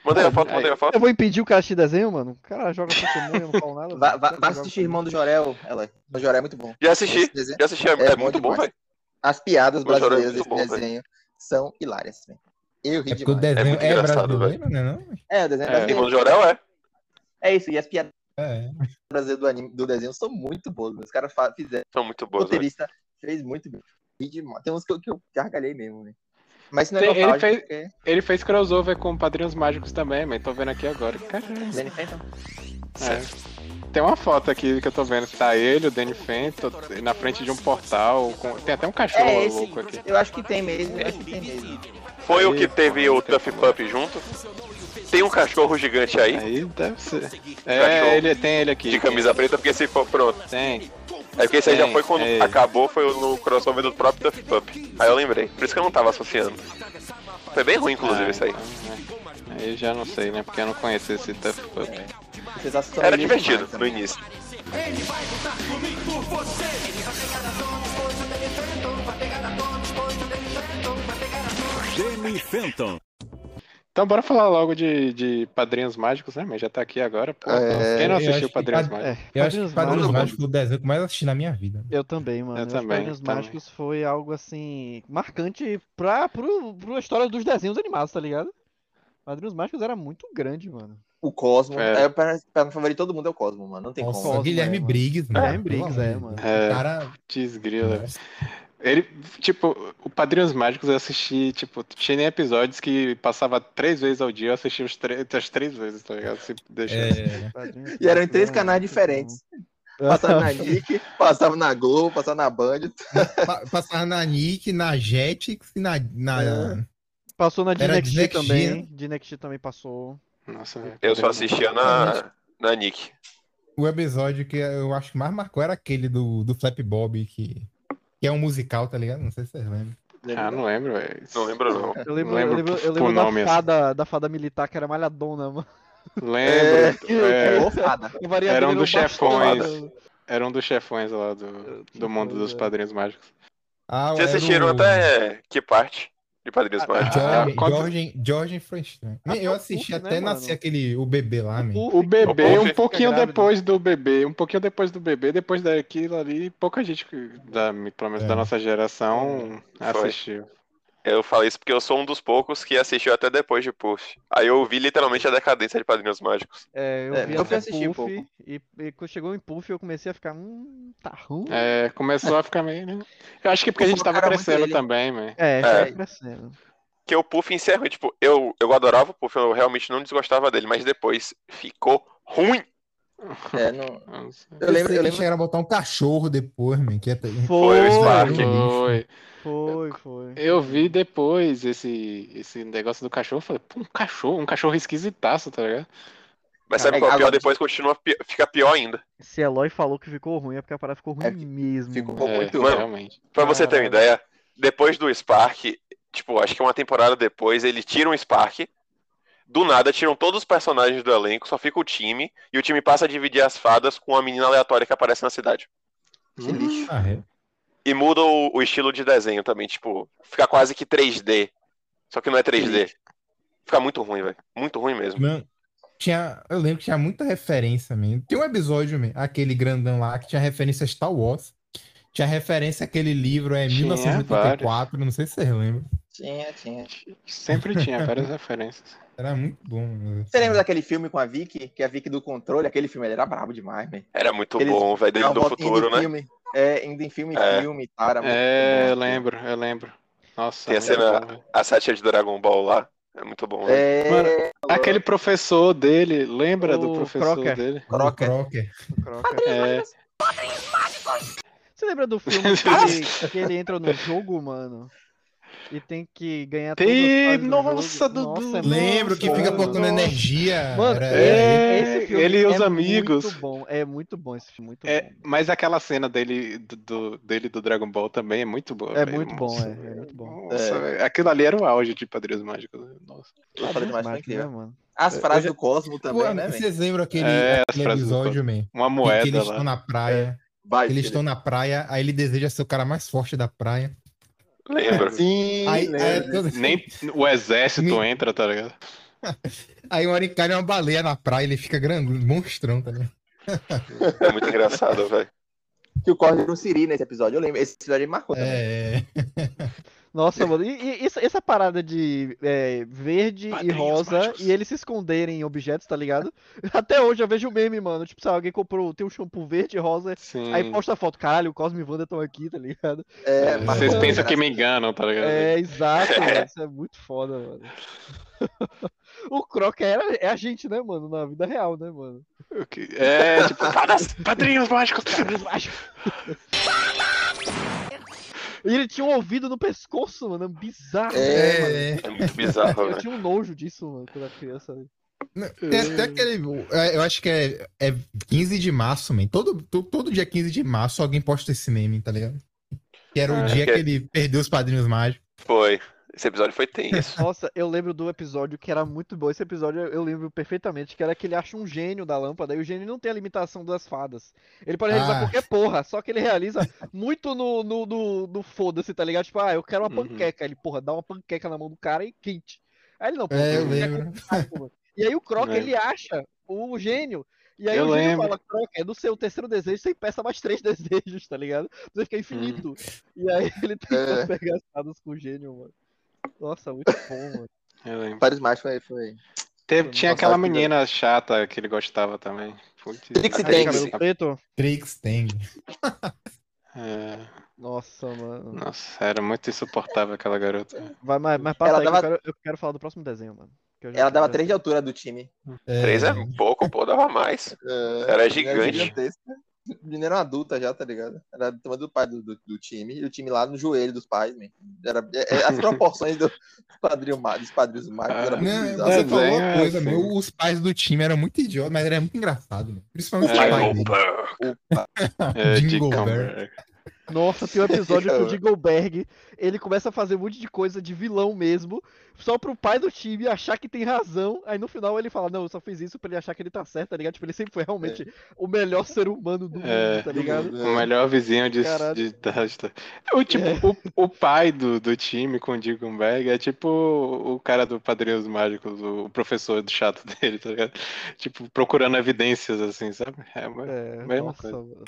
Mandei a foto, Aí. mandei a foto. Eu vou impedir o cara de assistir desenho, mano? O cara joga Pokémon e eu não falo nada. Vai, assistir Irmão do Jorel, ela. O Jorel é muito bom. Já assisti. Já assisti. É, É é muito bom, demais. velho. As piadas O é brasileiras muito desse bom, desenho são hilárias. velho. Eu ri É porque o demais. desenho muito é, engraçado, brasileiro, né? Não? É, o desenho É, brasileiro. Irmão do Jorel é. É isso, e as piadas É. brasileiras do, anime, do desenho são muito boas. Os caras fizeram. São muito O boas, velho. roteirista fez muito bem. Ri demais. Tem uns que eu, que eu gargalhei mesmo, velho. Mas não é Tem- ele fez- porque... Ele fez crossover com Padrinhos Mágicos também, mas tô vendo aqui agora. Caramba. Danny Phantom. É. Tem uma foto aqui que eu tô vendo. Tá ele, o Danny Phantom, na frente de um portal. com- Tem até um cachorro É esse. louco aqui. Eu acho que tem mesmo. Eu acho que tem mesmo. Foi o Aí, que teve o Tuff Pup junto? Tem um cachorro gigante aí, Aí deve ser. Cachorro. É, ele, tem ele aqui. de camisa preta, porque se for pronto. Tem. É porque esse aí já Tem, foi quando é. acabou, foi no crossover do próprio Tuff Pup. Aí eu lembrei. Por isso que eu não tava associando. Foi bem ruim, inclusive, Ah, isso aí. então, é. Aí já não sei, né? Porque eu não conheço esse Tough Pup. Assistam Era ele divertido demais no também. início. Danny Phantom. Então bora falar logo de, de Padrinhos Mágicos, né? Mas já tá aqui agora. Pô. É, Quem não eu assistiu que Padrinhos Pad- Mágicos? É, Eu acho que Padrinhos Padrinhos Mágicos- foi o desenho que eu mais assisti na minha vida. Eu também, mano. Eu Os também, Padrinhos também. Mágicos foi algo assim marcante pra, pro, pro história dos desenhos animados, tá ligado? Padrinhos Mágicos era muito grande, mano. O Cosmo. É. É, para, para favorito todo mundo é o Cosmo, mano. Não tem Nossa, como. Cosmo, Guilherme é. Briggs, mano. Guilherme Briggs, é, mano. É. O cara. Desgrila. Ele, tipo, o Padrinhos Mágicos eu assisti, tipo, tinha nem episódios que passava três vezes ao dia, eu assisti os três, as três vezes, tá ligado? Se. É, E eram em três era canais muito diferentes. Passava na Nick, passava na Globo, passava na Band. pa- passava na Nick, na Jetix e na. na É. Passou na Dinexty, também. né? Dinexty também passou. Nossa, velho. Eu só assistia na, na Nick. O episódio que eu acho que mais marcou era aquele do, do Flap Bob, que, que é um musical, tá ligado? Não sei se vocês lembram. Ah, não lembro, velho. Não lembro, não. Eu lembro, Lembro eu lembro, eu lembro nome, da, assim. fada, da fada militar que era malhadona, mano. Lembro. é, variador Era um era dos chefões. era um dos chefões lá do, do mundo dos é. Padrinhos Mágicos. Ah, Vocês assistiram o- até que parte de Padrinhos Mágicos? George, quando- George, George Frankenstein. Até Eu o assisti né, até mano? nascer aquele, o bebê lá, man. Puff, O bebê, O um Puff pouquinho grávido. depois do bebê, um pouquinho depois do bebê, depois daquilo ali, pouca gente, da, pelo menos É. da nossa geração, Foi. assistiu. Eu falei isso porque eu sou um dos poucos que assistiu até depois de Puff. Aí eu vi literalmente a decadência de Padrinhos Mágicos. É, eu É, vi eu até assisti um Puff, e, e quando chegou em Puff eu comecei a ficar, hum, tá ruim. É, começou a ficar meio. né? Eu acho que é porque a gente tava crescendo também, man. É, É. crescendo. Que o Puff encerra, tipo, eu, eu adorava o Puff, eu realmente não desgostava dele, mas depois ficou ruim. É, [laughs] não... Nossa. Eu lembro, eu que lembro. chegaram a botar um cachorro depois, man. Que é... Foi o Spark. Foi. Foi, foi. Eu vi depois esse, esse negócio do cachorro, falei, pô, um cachorro, um cachorro esquisitaço, tá ligado? Mas sabe É, qual é o pior? Depois continua, fica pior ainda. Se Eloy falou que ficou ruim, é porque a parada ficou ruim É, mesmo. ficou mano. É, muito Mano, realmente. Pra você ter uma ideia, depois do Spark, tipo, acho que uma temporada depois, ele tira um Spark. Do nada, tiram todos os personagens do elenco, só fica o time, e o time passa a dividir as fadas com uma menina aleatória que aparece na cidade. Que lixo. Ah, é. E muda o, o estilo de desenho também, tipo, fica quase que 3D. Só que não é 3D. Fica muito ruim, velho. Muito ruim mesmo. Mano, tinha, eu lembro que tinha muita referência, man. Tem um episódio, man, aquele grandão lá, que tinha referência a Star Wars. Tinha referência àquele livro, é Tinha 1984, não sei se vocês lembram. Tinha, tinha. Sempre tinha [laughs] várias referências. Era muito bom. mano. Você lembra daquele filme com a Vicky? Que é a Vicky do controle? Aquele filme ele era brabo demais, velho. Era muito Eles bom, velho, dele do futuro, né? Filme, é, indo em filme em É. filme. Era muito É, bom, eu assim. lembro, eu lembro. Nossa, Tem a cena, bom, a sátira de Dragon Ball lá. É muito bom, velho. É, Mano, Aquele professor dele, lembra do O professor Crocker. dele? Crocker. Crocker. O Crocker. É, [laughs] Você lembra do filme [laughs] que ele, que ele entra no jogo, mano? E tem que ganhar Tem- do nossa, jogo. Dudu, Nossa, é Lembro que fica botando energia. Mano, é, esse filme ele e os é amigos. Muito bom, é muito bom esse filme, muito É, bom. mas aquela cena dele do, do- dele do Dragon Ball também é muito boa. É velho. muito bom, Nossa, é, é muito bom. Nossa, É. aquilo ali era o auge de Padrinhos Mágicos. né? Nossa. A Fada de Mágica foi Mágico, né, incrível. mano? As frases já- do Cosmo também, Pô, né? Vocês lembram aquele, É, aquele do episódio, man? Uma Que, que moeda eles lá. estão na praia. Vai, Eles filho. estão na praia, aí ele deseja ser o cara mais forte da praia. Lembra? Sim, Aí, lembro. aí, Nem o exército Me- entra, tá ligado? aí uma hora encalha uma baleia na praia, ele fica grande, monstrão, tá ligado? É muito engraçado, velho. Que o era um Siri nesse episódio, eu lembro. Esse episódio me marcou também. É, [laughs] Nossa, mano, e, e essa, essa parada de é, verde e Padrinhos rosa mágicos. e eles se esconderem em objetos, tá ligado? [laughs] Até hoje eu vejo o meme, mano. Tipo, sabe, alguém comprou, tem um shampoo verde e rosa, Sim. aí posta a foto, caralho, o Cosmo e Wanda estão aqui, tá ligado? É, Vocês marcou, pensam né? que me enganam, tá ligado? É, exato, mano. Isso é muito foda, mano. [laughs] o Croc era, é a gente, né, mano, na vida real, né, mano? É, tipo, [laughs] "Padas- padrinhos mágicos. Padrinhos mágicos. E ele tinha um ouvido no pescoço, mano. Bizarro. É, mano. é, É muito [laughs] bizarro, Eu velho. tinha um nojo disso, mano, quando era criança. né? Tem até aquele. é, Eu acho que é, é 15 de março, man. Todo, to- todo dia 15 de março alguém posta esse meme, tá ligado? Que era o Ah, dia que- que ele perdeu os padrinhos mágicos. Foi. Esse episódio foi tenso. [laughs] Nossa, eu lembro do episódio que era muito bom. Esse episódio eu lembro perfeitamente, que era que ele acha um gênio da lâmpada, e o gênio não tem a limitação das fadas. Ele pode realizar Ah. qualquer porra, só que ele realiza muito no, no, no, no foda-se, tá ligado? Tipo, ah, eu quero uma Uhum. panqueca. Ele, porra, dá uma panqueca na mão do cara e quente. Aí ele não, pô, É, eu lembro. mano. E aí o Croc, Lembro. ele acha o gênio. E aí Eu o gênio lembro. fala, Croc, é do seu terceiro desejo, você peça mais três [laughs] desejos, tá ligado? Você fica infinito. E aí ele [laughs] tenta É. pegar as fadas com o gênio, mano. Nossa, muito bom, mano. Eu lembro. Vários mais foi. foi. Teve- tinha aquela menina chata que ele gostava também. Putz. Tang. Trix Tang. É, Nossa, mano. nossa, era muito insuportável aquela garota. Vai, mas, mas passa Ela aí que dava- eu, quero, eu quero falar do próximo desenho, mano. que eu já- Ela dava já- três de altura do time. Três é pouco, pô, dava mais. É, Era gigante. gigantesca. A menina era uma adulta já, tá ligado? Era do tamanho do pai do, do, do time. E o time lá no joelho dos pais, man. Era, é- é- as proporções do padrinho, dos padrinhos mágicos era muito Não, bizarro. você falou uma coisa, assim. meu. Os pais do time eram muito idiotas, mas era muito engraçado, meu. Principalmente os [laughs] É, pais Michael dele. Burr. É, Jingleberg. Nossa, tem um episódio que o [laughs] Jingleberg, ele começa a fazer um monte de coisa de vilão mesmo, só pro pai do time achar que tem razão, aí no final ele fala, não, eu só fiz isso pra ele achar que ele tá certo, tá ligado? Tipo, ele sempre foi realmente o melhor ser humano do mundo, É, tá ligado? O melhor vizinho de. Caralho. de, de- o, tipo, o, o pai do, do time com o Dickenberg é tipo o cara do Padrinhos Mágicos, o professor do chato [laughs] dele, tá ligado? Tipo, procurando evidências, assim, sabe? É, uma- É, Mesma nossa, coisa. mano.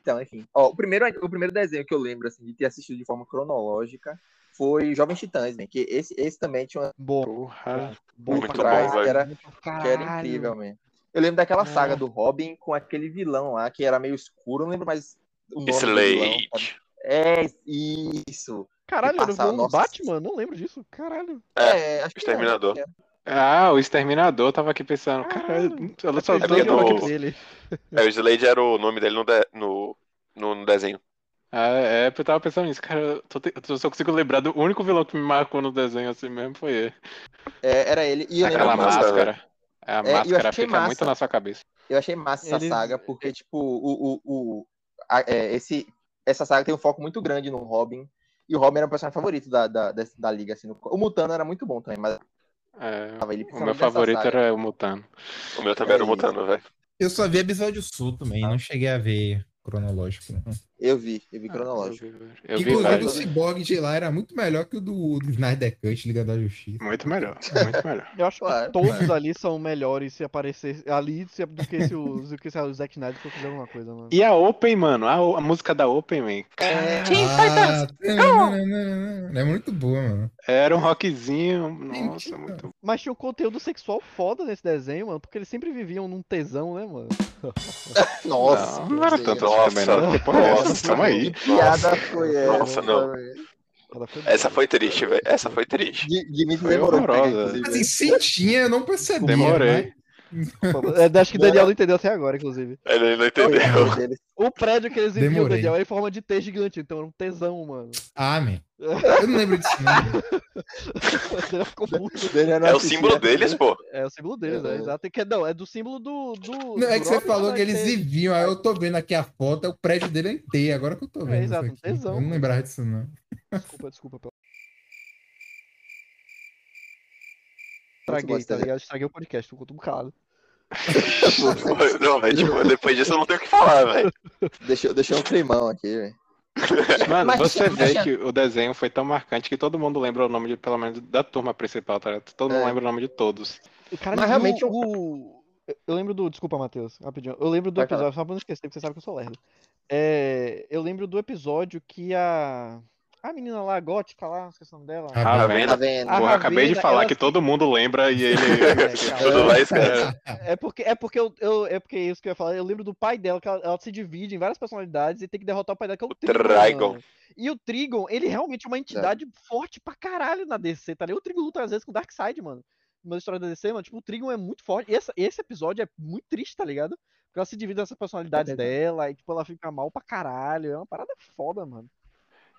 Então, enfim. Ó, o, primeiro, o primeiro desenho que eu lembro, assim, de ter assistido de forma cronológica foi Jovens Titãs, né? Que esse, esse também tinha uma Bom, Porra. bom Muito pra bom, que era, que era incrível, man. Eu lembro daquela É. saga do Robin com aquele vilão lá, que era meio escuro, não lembro mais o nome do vilão. sabe? Slade. É, isso. Caralho, era o. Batman? Não lembro disso, caralho. É, acho que Exterminador. é. Ah, o Exterminador tava aqui pensando, caralho, ela só porque no- o nome dele. É, o Slade era o nome dele no, de- no, no, no desenho. Ah, é, eu tava pensando nisso, cara, eu, tô te- eu só consigo lembrar do único vilão que me marcou no desenho assim mesmo foi ele. É, era ele. E eu lembro Aquela massa, máscara. A eu máscara achei fica massa. muito na sua cabeça. Eu achei massa essa Eles- saga, porque, tipo, o, o, o, a- é, esse, essa saga tem um foco muito grande no Robin. E o Robin era o personagem favorito da, da, da, da liga. Assim, no- o Mutano era muito bom também, mas É, ele o meu favorito saga. era o Mutano. O meu também era o É. Mutano, velho. Eu só vi episódio sul também, não cheguei a ver cronológico. não. Eu vi, eu Ah, vi cronológico. Eu vi, eu vi Inclusive, o. Cyborg de lá era muito melhor que o do, do Snyder Cut, Liga da Justiça. Muito melhor, [laughs] muito melhor. Eu acho que Claro, todos ali são melhores se aparecer ali se- do que se o, do que se o Zack Snyder for fazer alguma coisa, mano. E a Open, mano, a, a música da Open, man, É, Ah, é muito boa, mano. era um rockzinho, nossa, muito Mas tinha um conteúdo sexual foda nesse desenho, mano, porque eles sempre viviam num tesão, né, mano? [laughs] nossa. Não, não era tanto Assim também, não. Que porra é essa? Nossa. Calma aí. Que piada foi essa? Nossa, não. foi Essa foi triste, velho. Essa foi triste. Di- Dimitri Foi demorou pra pegar, horrorosa. inclusive. Assim, se tinha, eu não percebi. Demorei. [laughs] É, acho que o Daniel não entendeu até agora, inclusive. Ele não entendeu. O prédio que eles Demorei. Daniel, era em forma de T gigante, então era um tesão, mano. Ah, man. [laughs] Eu não lembro disso, não. Ficou É o símbolo deles, pô. É o símbolo deles, é, É. exato. Que, não, é do símbolo do. do Não, é que você falou né, que eles viviam, aí eu tô vendo aqui a foto, é o prédio dele é inteiro, agora que eu tô vendo. isso exato, um aqui. tesão, Eu não lembrava disso, não. Desculpa, desculpa. pelo- Estraguei, tá dele. ligado? Estraguei o podcast, ficou tudo calado. Não, mas tipo, depois disso eu não tenho o que falar, velho. Deixou, deixou um climão aqui, velho. Mano, Mas você deixa- vê deixa- que o desenho foi tão marcante que todo mundo lembra o nome de, pelo menos, da turma principal, tá ligado? Todo mundo É. lembra o nome de todos. O cara Mas realmente o... Eu lembro do. Desculpa, Matheus, rapidinho. Eu lembro do episódio, só pra não esquecer, porque você sabe que eu sou lerdo. É, eu lembro do episódio que a. A menina lá, gótica lá, esqueci o nome dela. Vendo? Tá vendo? A Porra, acabei de Ravena, falar ela- que todo mundo lembra e [laughs] ele. É, [laughs] cara. Tudo lá, cara. É porque, é porque eu, eu- é porque isso que eu ia falar. Eu lembro do pai dela, que ela, ela se divide em várias personalidades e tem que derrotar o pai dela, que é o, Trigon. Trigon. E o Trigon, ele realmente é uma entidade forte pra caralho na DC, tá ligado? O Trigon luta às vezes com o Darkseid, mano. Numa história da DC, mano, tipo, o Trigon é muito forte. E essa- esse episódio é muito triste, tá ligado? Porque ela se divide nessas personalidades É dela e, tipo, ela fica mal pra caralho. É uma parada foda, mano.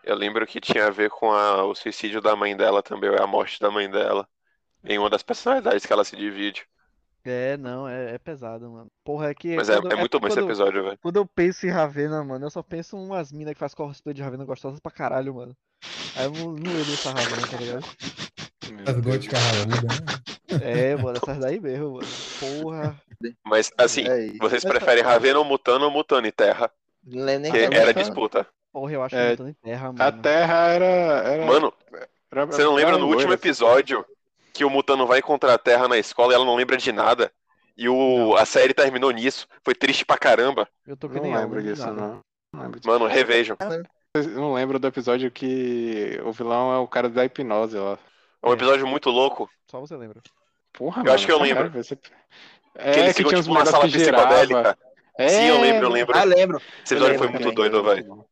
Eu lembro que tinha a ver com a- o suicídio da mãe dela também, ou a morte da mãe dela. Em uma das personalidades que ela se divide. É, não, é, é pesado, mano. Porra, é que. Mas é, quando- é muito bom esse episódio, velho. Quando eu penso em Ravena, mano, eu só penso em umas minas que faz cosplay de Ravena gostosas pra caralho, mano. Aí eu não, não lembro dessa Ravena, tá ligado? As góticas raludas, né? É, mano, essas daí mesmo, mano. Porra. Mas, assim, É vocês Mas- preferem Ravena ou Mutano ou Mutano e Terra? Nem Que era tá- disputa. Porra, eu acho É, que eu tô em terra, mano. A Terra era. era, Mano, era- você não lembra no último loira. episódio que o Mutano vai encontrar a Terra na escola e ela não lembra de nada? E o, a série terminou nisso. Foi triste pra caramba. Eu tô que Não nem lembro ela, disso, não. Não lembro disso. Mano, revejam. Eu não lembro do episódio que o vilão é o cara da hipnose lá. É um episódio muito louco. Só você lembra. Porra, Eu acho que eu lembro. você- Que É, eles que ficam tinha uns tipo negócios sala psicodélica. É, Sim, eu lembro, eu lembro. Ah, lembro. Esse episódio eu foi lembro muito também. doido, velho.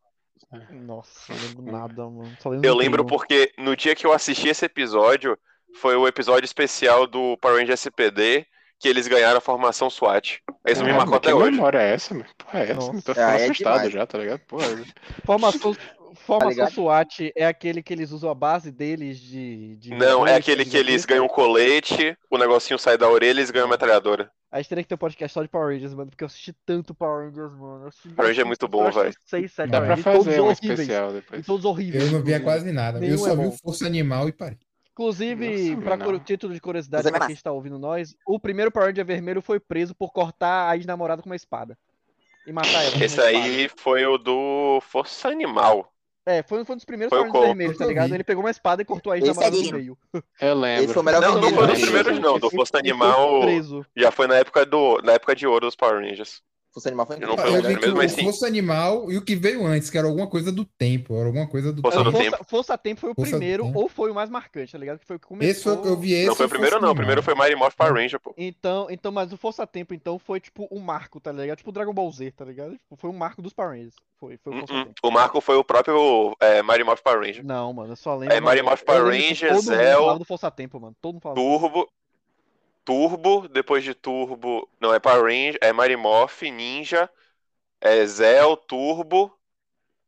Nossa, não lembro [laughs] nada, mano. Só lembro Eu lembro porque no dia que eu assisti esse episódio, foi o episódio especial do Power Ranger SPD, que eles ganharam a formação SWAT. Isso me Caralho, marcou que até hoje. memória é essa, meu? Porra, é essa? Nossa. Eu tô Ah, ficando é assustado demais. já, tá ligado? Porra, [laughs] Formação, formação ligado? SWAT é aquele que eles usam a base deles de. de Não, é aquele que eles ganham um colete, o negocinho sai da orelha e eles ganham a metralhadora. A gente teria que ter um podcast só de Power Rangers, mano, porque eu assisti tanto Power Rangers, mano. Power Ranger é muito bom, velho. Dá pra Rangers, fazer um horríveis. especial E depois. todos horríveis. Eu não via quase nada. Nenhum Eu só é vi Força Animal e parei. Inclusive, Nossa, pra mano. cur- título de curiosidade, mais quem está ouvindo nós, o primeiro Power Ranger vermelho foi preso por cortar a ex-namorada com uma espada. E matar ela. Esse espada. aí foi o do Força Animal. É, foi, foi um dos primeiros Foi vermelhos, tá ligado? Ele pegou uma espada e cortou a Esse é ex-namorada no meio. Eu lembro. Esse foi o melhor Não, não foi do dos primeiros, não. Do Força Animal já foi na época, do, na época de ouro dos Power Rangers. Força Animal foi Eu não foi eu o vi que primeiro, o mas sim. Força Animal e o que veio antes, que era alguma coisa do tempo, era alguma coisa do Força É, do tempo. Força, Tempo. Força Tempo foi o Força primeiro Tempo. ou foi o mais marcante, tá ligado? Que foi o que começou. Esse foi, eu vi esse. Não foi o primeiro, Força não. O primeiro foi Mighty Morph Power Ranger, pô. Então, então, mas o Força Tempo, então, foi tipo um marco, tá ligado? Tipo o Dragon Ball Z, tá ligado? Tipo, foi um marco dos Power Rangers. Foi, foi o Força Uh-uh. Tempo. O Marco foi o próprio é, Mighty Morph Power Ranger. Não, mano, eu só lembro. É, Mighty Morph Power Ranger, todo mundo Zell, falava do Força Tempo, mano. Todo mundo falava. Turbo. Turbo, depois de Turbo. Não, é Power Ranger, é Mighty Morph, Ninja, é Zell, Turbo.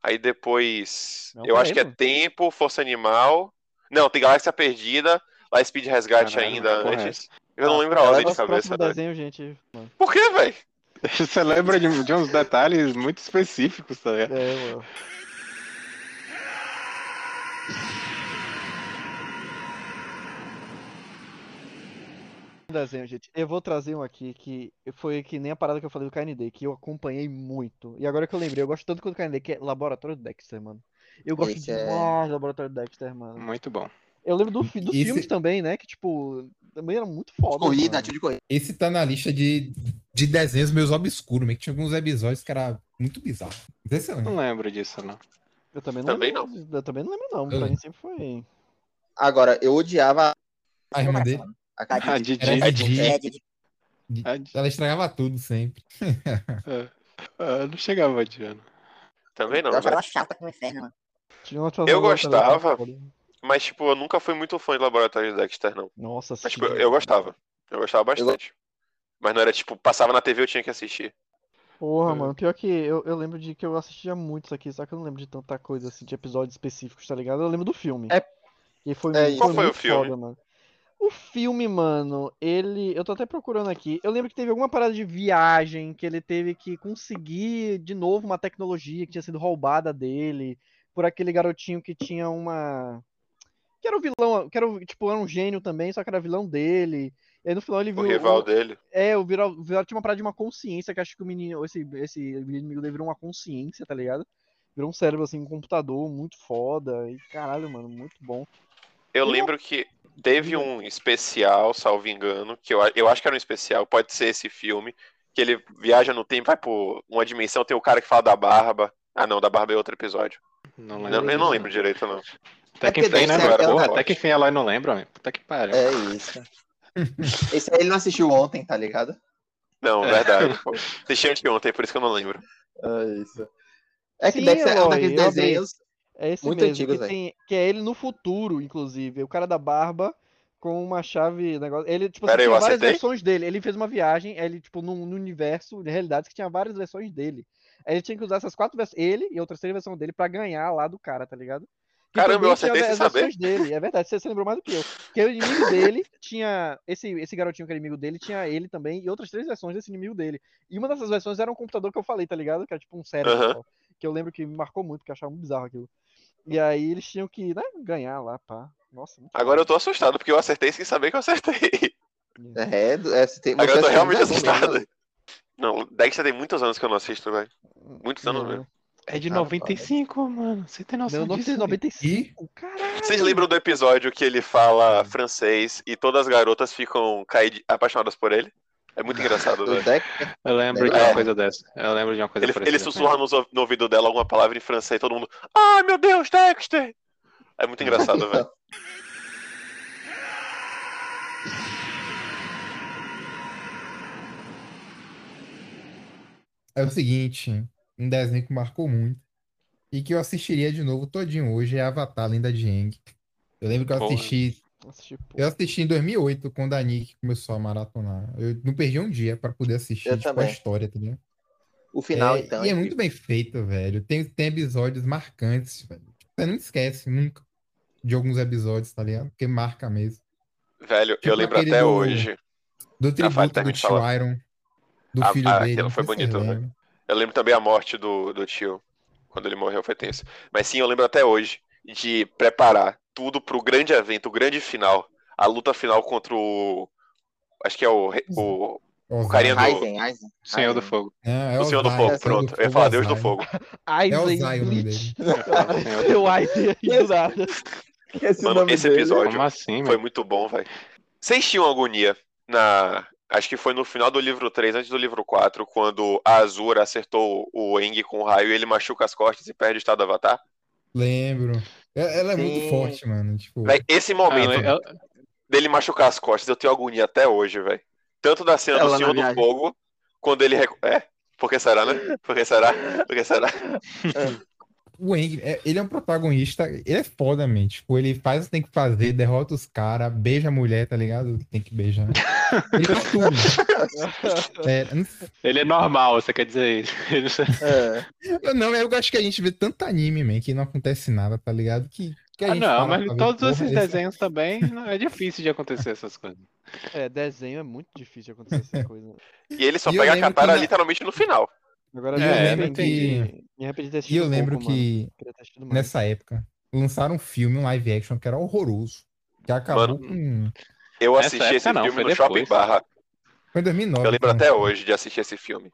Aí depois. Não, eu acho que é Tempo, Força Animal. Não, tem Galáxia Perdida. Lá Speed Resgate Caralho, ainda é antes. Eu não lembro a ela ordem de cabeça, desenho, gente. Mano. Por que, velho? [laughs] Você lembra de, de uns detalhes muito específicos, tá ligado? É, mano. Desenho, gente. Eu vou trazer um aqui que foi que nem a parada que eu falei do KND, que eu acompanhei muito. E agora que eu lembrei, eu gosto tanto do KND, que é Laboratório Dexter, mano. Eu gosto Esse é- demais do Laboratório Dexter, mano. Muito bom. Eu lembro do, dos Esse- filmes também, né? Que, tipo, também era muito foda. Corrida, tiro de corrida. Esse tá na lista de, de desenhos meus obscuros, meio que tinha alguns episódios que era muito bizarro. Não. Não lembro disso, não. Eu também não Também lembro. Eu também não lembro, não. Eu Pra mim lembro. sempre foi. Agora, eu odiava A irmã dele, a A. Didi. Era A Didi. É, Didi. A Didi. ela estragava tudo sempre. Ah, [laughs] não chegava adiante. Também não, Eu achava ela chata como inferno, mano. Tinha uma Eu gostava. Mas, tipo, eu nunca fui muito fã de Laboratório Dexter, não. Nossa, Mas, tipo, eu gostava. Eu gostava bastante. Mas não era tipo, passava na TV eu tinha que assistir. Porra, É. mano, pior que eu, eu lembro de que eu assistia muito isso aqui, só que eu não lembro de tanta coisa assim, de episódios específicos, tá ligado? Eu lembro do filme. É- E foi, é foi isso. Qual foi o muito filme? foda, mano. O filme, mano, ele. Eu tô até procurando aqui. Eu lembro que teve alguma parada de viagem, que ele teve que conseguir de novo uma tecnologia que tinha sido roubada dele, por aquele garotinho que tinha uma. Que era o vilão, que era, o- tipo, era um gênio também, só que era vilão dele. E aí no final ele O viu. rival dele. É, o Viral, o Viral tinha uma parada de uma consciência, que acho que o menino, esse, esse inimigo dele virou uma consciência, tá ligado? Virou um cérebro, assim, um computador muito foda. E caralho, mano, muito bom. Eu Tem lembro que teve um especial, salvo engano, que eu, eu acho que era um especial, pode ser esse filme, que ele viaja no tempo, vai por uma dimensão, tem o cara que fala da barba. Ah, não, da barba é outro episódio. Não Não, lembro. eu não lembro direito, não. Até que É enfim, né, mano? aquela Porra, até que enfim ela não lembra, mano. Puta que pariu. É isso. Esse aí ele não assistiu ontem, tá ligado? Não, É. verdade. pô. Assisti anteontem, por isso que eu não lembro. É isso. É que Sim, deve ser um daqueles abri. desenhos. É esse Muito mesmo, antigos, que, tem, que é ele no futuro, inclusive. O cara da barba com uma chave. Negócio, ele, tipo, Pera assim, aí, tinha eu várias versões dele. Ele fez uma viagem, ele, tipo, num, num universo de realidades que tinha várias versões dele. Aí ele tinha que usar essas quatro versões, ele e outra terceira versão dele, pra ganhar lá do cara, tá ligado? Que Caramba, eu tinha acertei as sem saber. versões dele. É verdade, você, você lembrou mais do que eu. Porque o inimigo [laughs] dele tinha. Esse, esse garotinho que era inimigo dele tinha ele também e outras três versões desse inimigo dele. E uma dessas versões era um computador que eu falei, tá ligado? Que era tipo um cérebro. Aham. só. Que eu lembro que me marcou muito, que eu achava muito bizarro aquilo. E aí eles tinham que, né, ganhar lá, pá. Nossa, muito Agora eu tô assustado, porque eu acertei sem saber que eu acertei. É, é, você tem, Agora eu tô realmente mesmo, assustado. né? Não, Dexter tem muitos anos que eu não assisto, velho. Muitos anos Não, mesmo. É de Ah, 95, mano. Você tem noção Meu disso? velho? 1995, caralho. Vocês lembram do episódio que ele fala francês e todas as garotas ficam caídas, apaixonadas por ele? É muito engraçado, [laughs] velho. Dexter, Eu lembro de É. uma coisa dessa. Eu lembro de uma coisa Ele, parecida. ele sussurra no, no ouvido dela alguma palavra em francês e todo mundo. Ai meu Deus, Dexter! É muito engraçado, velho. É o seguinte, um desenho que marcou muito e que eu assistiria de novo todinho hoje é Avatar, Lenda de Aang. Eu lembro que eu Porra. assisti, Assisti, pô. eu assisti em 2008, quando a Nick começou a maratonar. Eu não perdi um dia pra poder assistir, Eu tipo, a também. história, tá ligado? O final, É, então. e é é muito bem feito, velho. Tem, tem episódios marcantes, velho. Você não esquece nunca de alguns episódios, tá ligado? Porque marca mesmo. Velho, Tipo eu lembro até do- hoje. Do tributo do tio falar. Iron, do Ah, filho ah, dele. aquilo foi bonito, lembra. Eu lembro também a morte do, do tio. Quando ele morreu foi tenso. Mas sim, eu lembro até hoje de preparar tudo pro grande evento, o grande final. A luta final contra o. Acho que é o. o, Ozai. carinha do- Aizen, Aizen. Senhor do. Fogo. Não, é o Senhor do Fogo, é o Senhor do pronto. Eu ia falar Deus do. Fogo. Aizen Ozai o do [laughs] Eu Aizen aí do nada. Esse Mano, esse dele. episódio assim, foi mano? muito bom, velho. Vocês tinham agonia na. Acho que foi no final do livro 3, antes do livro 4, quando a Azura acertou o Eng com o raio e ele machuca as costas e perde o estado do Avatar? Lembro. É- Ela é muito Sim. forte, mano. Tipo, Véi, esse Ah, momento eu- dele machucar as costas, eu tenho agonia até hoje, velho. Tanto da cena Ela do Senhor do viagem. Fogo, quando ele. É? Por que será, né? Por que será? Por que será? [laughs] o Aang, é- ele é um protagonista, ele é foda, man. Tipo, ele faz o que tem que fazer, derrota os caras, beija a mulher, tá ligado? Tem que beijar. [laughs] Ele faz tudo. É, Ele é normal, você quer dizer isso? Ele- É. Eu não, eu acho que a gente vê tanto anime, man, que não acontece nada, tá ligado? Que, que a Ah, não, fala mas ver, todos esses esse- desenhos também não- é difícil de acontecer essas coisas. É, desenho é muito difícil de acontecer essa [laughs] coisa. E ele só E pega a Katara na- literalmente no final. Agora me eu É, lembro que Me arrependi de ter E eu lembro pouco, mano. que mais. nessa época lançaram um filme, um live action que era horroroso. Que acabou Mano, com. Eu assisti esse não, filme no depois. Shopping Barra. Foi em 2009. Eu lembro então. até hoje de assistir esse filme.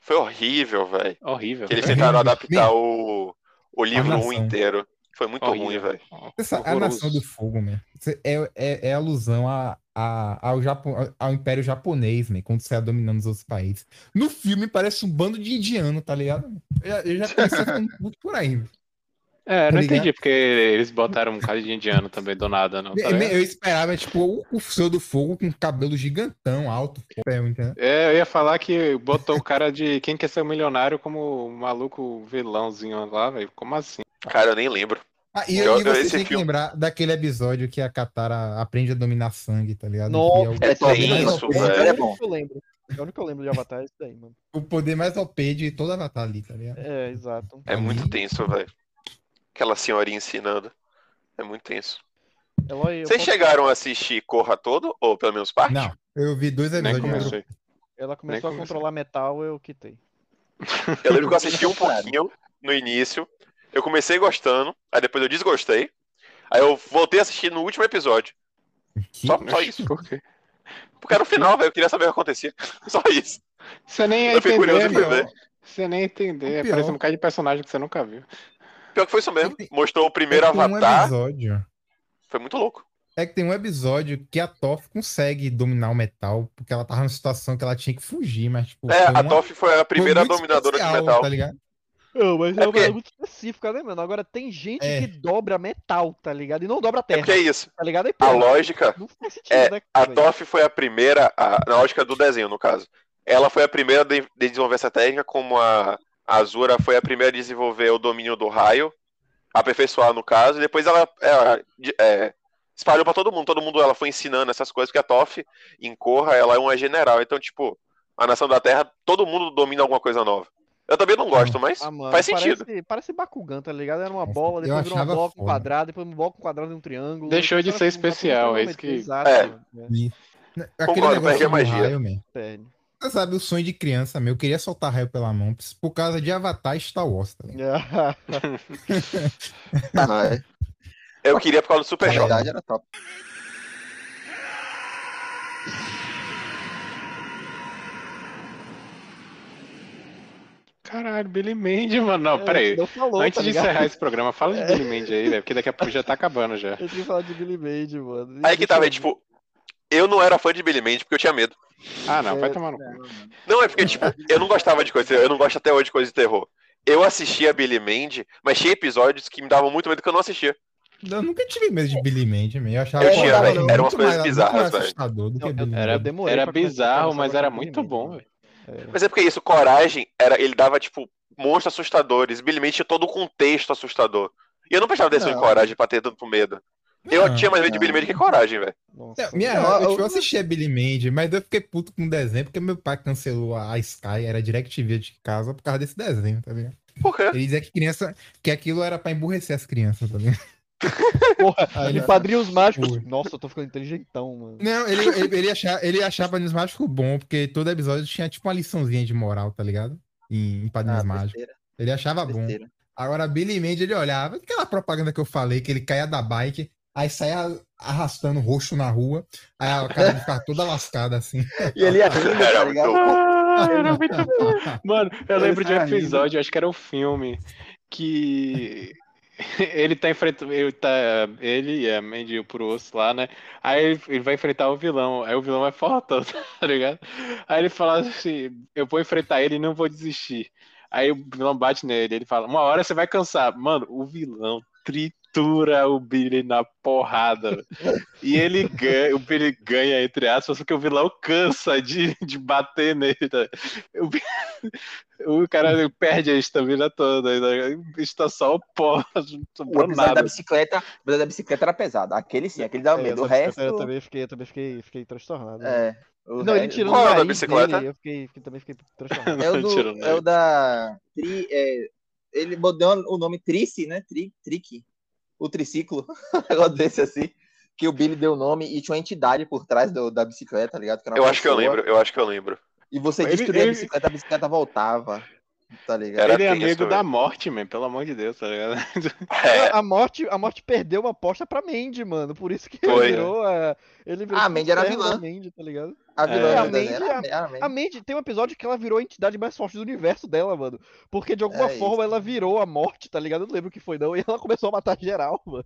Foi horrível, velho. Horrível. Que eles tentaram adaptar o, o livro 1 nação. inteiro. Foi muito ruim, Horrível. velho. Essa, a. Nação do Fogo. Isso É, é, é alusão a, a, ao, Japo, ao Império Japonês, man, quando você é dominando os outros países. No filme parece um bando de indiano, tá ligado? Eu, já- eu já [laughs] comecei ficando puto por aí. É, Tá não ligado? entendi porque eles botaram um cara de indiano também do nada, não. tá Eu, ligado? eu esperava, tipo, o, o Senhor do Fogo com cabelo gigantão, alto, ferro, entendeu? É, eu ia falar que botou o cara de Quem Quer Ser um Milionário como um maluco vilãozinho lá, velho. Como assim? Cara, eu nem lembro. Ah, e, Eu- e você tem que filme- lembrar daquele episódio que a Katara aprende a dominar sangue, tá ligado? Nossa, Que é o- talvez tenso, mais velho. É bom. Eu lembro. É o único que eu lembro de Avatar é esse daí, mano. O poder mais OP de todo Avatar ali, tá ligado? É, exato. É muito tenso, velho. Aquela senhorinha ensinando. É muito tenso. Eloy, eu Vocês posso- chegaram a assistir Corra todo? Ou pelo menos parte? Não, eu vi dois Nem episódios. comecei. Ela começou a comecei. controlar metal, eu quitei. [laughs] Eu lembro que eu assisti um pouquinho no início. Eu comecei gostando, aí depois eu desgostei. Aí eu voltei a assistir no último episódio. Que- Só, só isso. Por quê? Porque era o final, velho. Eu queria saber o que acontecia. [laughs] Só isso. Você nem ia Eu curioso entender, meu. entender. Você nem entender. Pior- Parece um bocado de personagem que você nunca viu. Pior que foi isso mesmo. Mostrou o primeiro é que tem um avatar. episódio. Foi muito louco. É que tem um episódio que a Toph consegue dominar o metal, porque ela tava numa situação que ela tinha que fugir, mas tipo. É, foi a uma- Toff foi a foi primeira muito dominadora especial, de metal. Tá ligado? Não, mas É é, porque- muito específica, né, mano? Agora tem gente É. que dobra metal, tá ligado? E não dobra É terra, porque é isso. tá ligado? Aí, A pô, lógica. Não faz sentido, É, né? A? Toff foi a primeira, a- na lógica do desenho, no caso. Ela foi a primeira de, de desenvolver essa técnica, como a, a Azura foi a primeira a desenvolver o domínio do raio, aperfeiçoar no caso, e depois ela é, de- é, espalhou pra todo mundo. Todo mundo ela foi ensinando essas coisas, porque a Toff, em Korra, ela é uma general. Então, tipo, a nação da Terra, todo mundo domina alguma coisa nova. Eu também não gosto, mas Ah, mano, faz sentido. Parece, parece Bakugan, tá ligado? Era uma bola, depois virou bola com foda. quadrado, depois uma bola com quadrado e um triângulo. Deixou de ser um especial, é isso que- Exato, É. é, Aquele Concordo, negócio perde a do magia. raio, man. Você sabe, o sonho de criança meu, eu queria soltar raio pela mão por causa de Avatar e Star Wars, tá ligado? [laughs] Ah, é. Eu queria por causa do Super Na verdade era top. Caralho, Billy Mandy, mano. Não, É, peraí. não falou, Antes tá de ligado? encerrar esse programa, fala de Billy Mandy aí, velho, porque daqui a pouco já tá acabando já. [laughs] Eu tinha que falar de Billy Mandy, mano. Aí que tá, velho, tipo, eu não era fã de Billy Mandy porque eu tinha medo. Ah, não, vai É, tomar no cu. Não, é porque, tipo, eu não gostava de coisa, eu não gosto até hoje de coisa de terror. Eu assistia Billy Mandy, mas tinha episódios que me davam muito medo que eu não assistia. Eu nunca tive medo de Billy Mandy, man. Eu achava Eu que tinha, era velho, eram umas coisas mais- bizarras, velho. assustador do que Não, eu- Billy Era, era bizarro, mas era muito bom, mano. Velho. Mas é porque isso, coragem, era, ele dava, tipo, monstros assustadores. Billy Mandy tinha todo o contexto assustador. E eu não prestava atenção em coragem pra ter tanto medo. Eu Não, tinha mais medo de. Billy Mandy que coragem, velho. Nossa. É, Minha, Não, eu, eu- eu assistia Billy Mandy, mas eu fiquei puto com o desenho, porque meu pai cancelou a Sky, era DirecTV de casa, por causa desse desenho, tá ligado? Por quê? Ele dizia que criança, que aquilo era pra emburrecer as crianças, tá ligado? Porra, Aí, e Padrinhos Mágicos. Ui. Nossa, eu tô ficando inteligentão, mano. Não, ele, ele, ele, achava, ele achava Padrinhos Mágicos bom, porque todo episódio tinha tipo uma liçãozinha de moral, tá ligado? Em, em Padrinhos Ah, Mágicos. besteira, Ele achava bom. besteira. Agora, Billy Mandy, ele olhava, aquela propaganda que eu falei, que ele caía da bike, aí saia arrastando roxo na rua, aí a cara ficava toda lascada assim. [laughs] E ele ia rindo, Era tá muito ligado? Ah, era muito bom. [laughs] Mano, eu lembro de um episódio, acho que era um filme, que [laughs] ele tá enfrentando. Ele, tá, ele e a Mandy e o Purosso lá, né? Aí ele, ele vai enfrentar o vilão. Aí o vilão é fortão, [laughs] tá ligado? Aí ele fala assim: Eu vou enfrentar ele e não vou desistir. Aí o vilão bate nele. Ele fala: Uma hora você vai cansar. Mano, o vilão tritura o Billy na porrada. E ele ganha, o Billy ganha, entre aspas, porque o vilão cansa de, de bater nele. tá? O, o cara perde a estamina toda. né? Está só o pó, não O sobrou episódio da nada. bicicleta, o da bicicleta era pesado. Aquele sim, aquele dava É, medo. O essa- resto. Eu também fiquei, eu também fiquei, fiquei transtornado. É. o Não, ele tirou Qual é o o da bicicleta? dele, eu fiquei, fiquei- também fiquei transtornado. [laughs] É o, [laughs] do, né? é o da. Tri, é, ele botou o nome Trice, né? Tri, Trick. O triciclo. [laughs] um negócio desse assim. Que o Billy deu o nome e tinha uma entidade por trás do- da bicicleta, tá ligado? Que era uma Eu acho que eu lembro, eu acho que eu lembro. E você Ele- destruía ele- a bicicleta, a bicicleta voltava. Tá ligado? Era Ele é amigo da morte, man, pelo amor de Deus, tá ligado? [laughs] É, A morte, a morte perdeu uma aposta pra Mandy, mano. Por isso que Foi. ele virou a. Ele virou Ah, a Mandy era vilã. Mandy, tá ligado? A vilã É, a Mandy- era- era a Mandy. A Mandy tem um episódio que ela virou a entidade mais forte do universo dela, mano. Porque de alguma É forma isso. ela virou a morte, tá ligado? Eu não lembro o que foi, não. E ela começou a matar geral, [laughs] mano.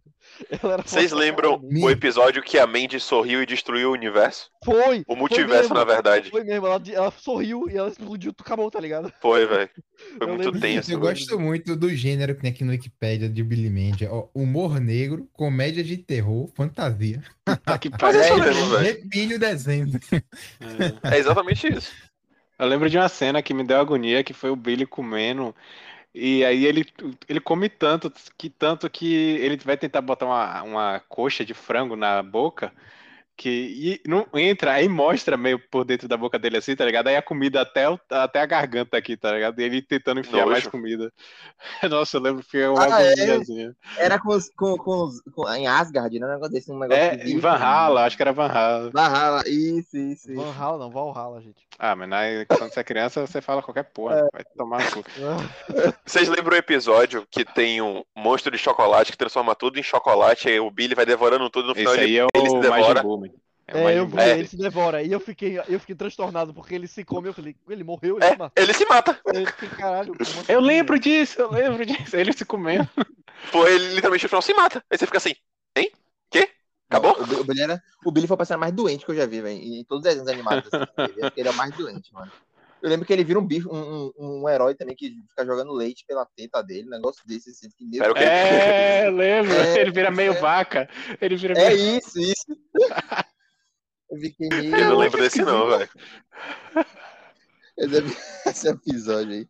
Vocês lembram o episódio que a Mandy sorriu e destruiu o universo? Foi! O foi multiverso, mesmo, na verdade. Foi mesmo, ela, ela sorriu e ela explodiu, acabou, tá ligado? Foi, velho. Foi Eu muito tenso. Eu gosto muito do gênero que tem aqui no Wikipedia de Billy Mandy. Ó, humor negro, comédia de terror, fantasia. [laughs] Tá que pariu. é É, mesmo, velho. Repine o desenho. É. É exatamente isso. Eu lembro de uma cena que me deu agonia, que foi o Billy comendo. E aí ele, ele come tanto que tanto que ele vai tentar botar uma, uma coxa de frango na boca. Que e não entra, aí mostra meio por dentro da boca dele assim, tá ligado? Aí a comida até, o- até a garganta aqui, tá ligado? E ele tentando enfiar Nojo. mais comida. [laughs] Nossa, eu lembro que foi uma Ah, é? Era com, os- com, com, os- com- em Asgard, né? Um negócio desse, um negócio É, de em bicho, Van né? Acho que era Van Hala. Valhalla, isso, isso, isso. Valhalla não, Valhalla, gente. Ah, mas na, quando você é criança, você fala qualquer porra. Vai tomar no cu. [laughs] Vocês lembram o episódio que tem um monstro de chocolate que transforma tudo em chocolate e o Billy vai devorando tudo no final Esse ele, aí é ele se o devora? Majin Buu, man. É É, eu É. ele se devora. E eu fiquei, eu fiquei transtornado, porque ele se come, eu falei, ele morreu, ele É, se matou. ele se mata. Eu fiquei, caralho. assim, Eu lembro disso, eu lembro disso. Ele se comendo. Foi ele literalmente no final se mata. Aí você fica assim, hein? Quê? Acabou? O, o Billy era, o Billy foi o personagem mais doente que eu já vi, velho. Em todos os desenhos animados. Assim, ele, é o mais doente, mano. Eu lembro que ele vira um bicho, um, um, um herói também que fica jogando leite pela teta dele, um negócio desse, assim, que mesmo-? É, eu lembro. É, ele vira meio é. vaca. Ele vira É meio... isso, isso. Eu não lembro desse não, velho. [laughs] Esse, [laughs] esse episódio aí.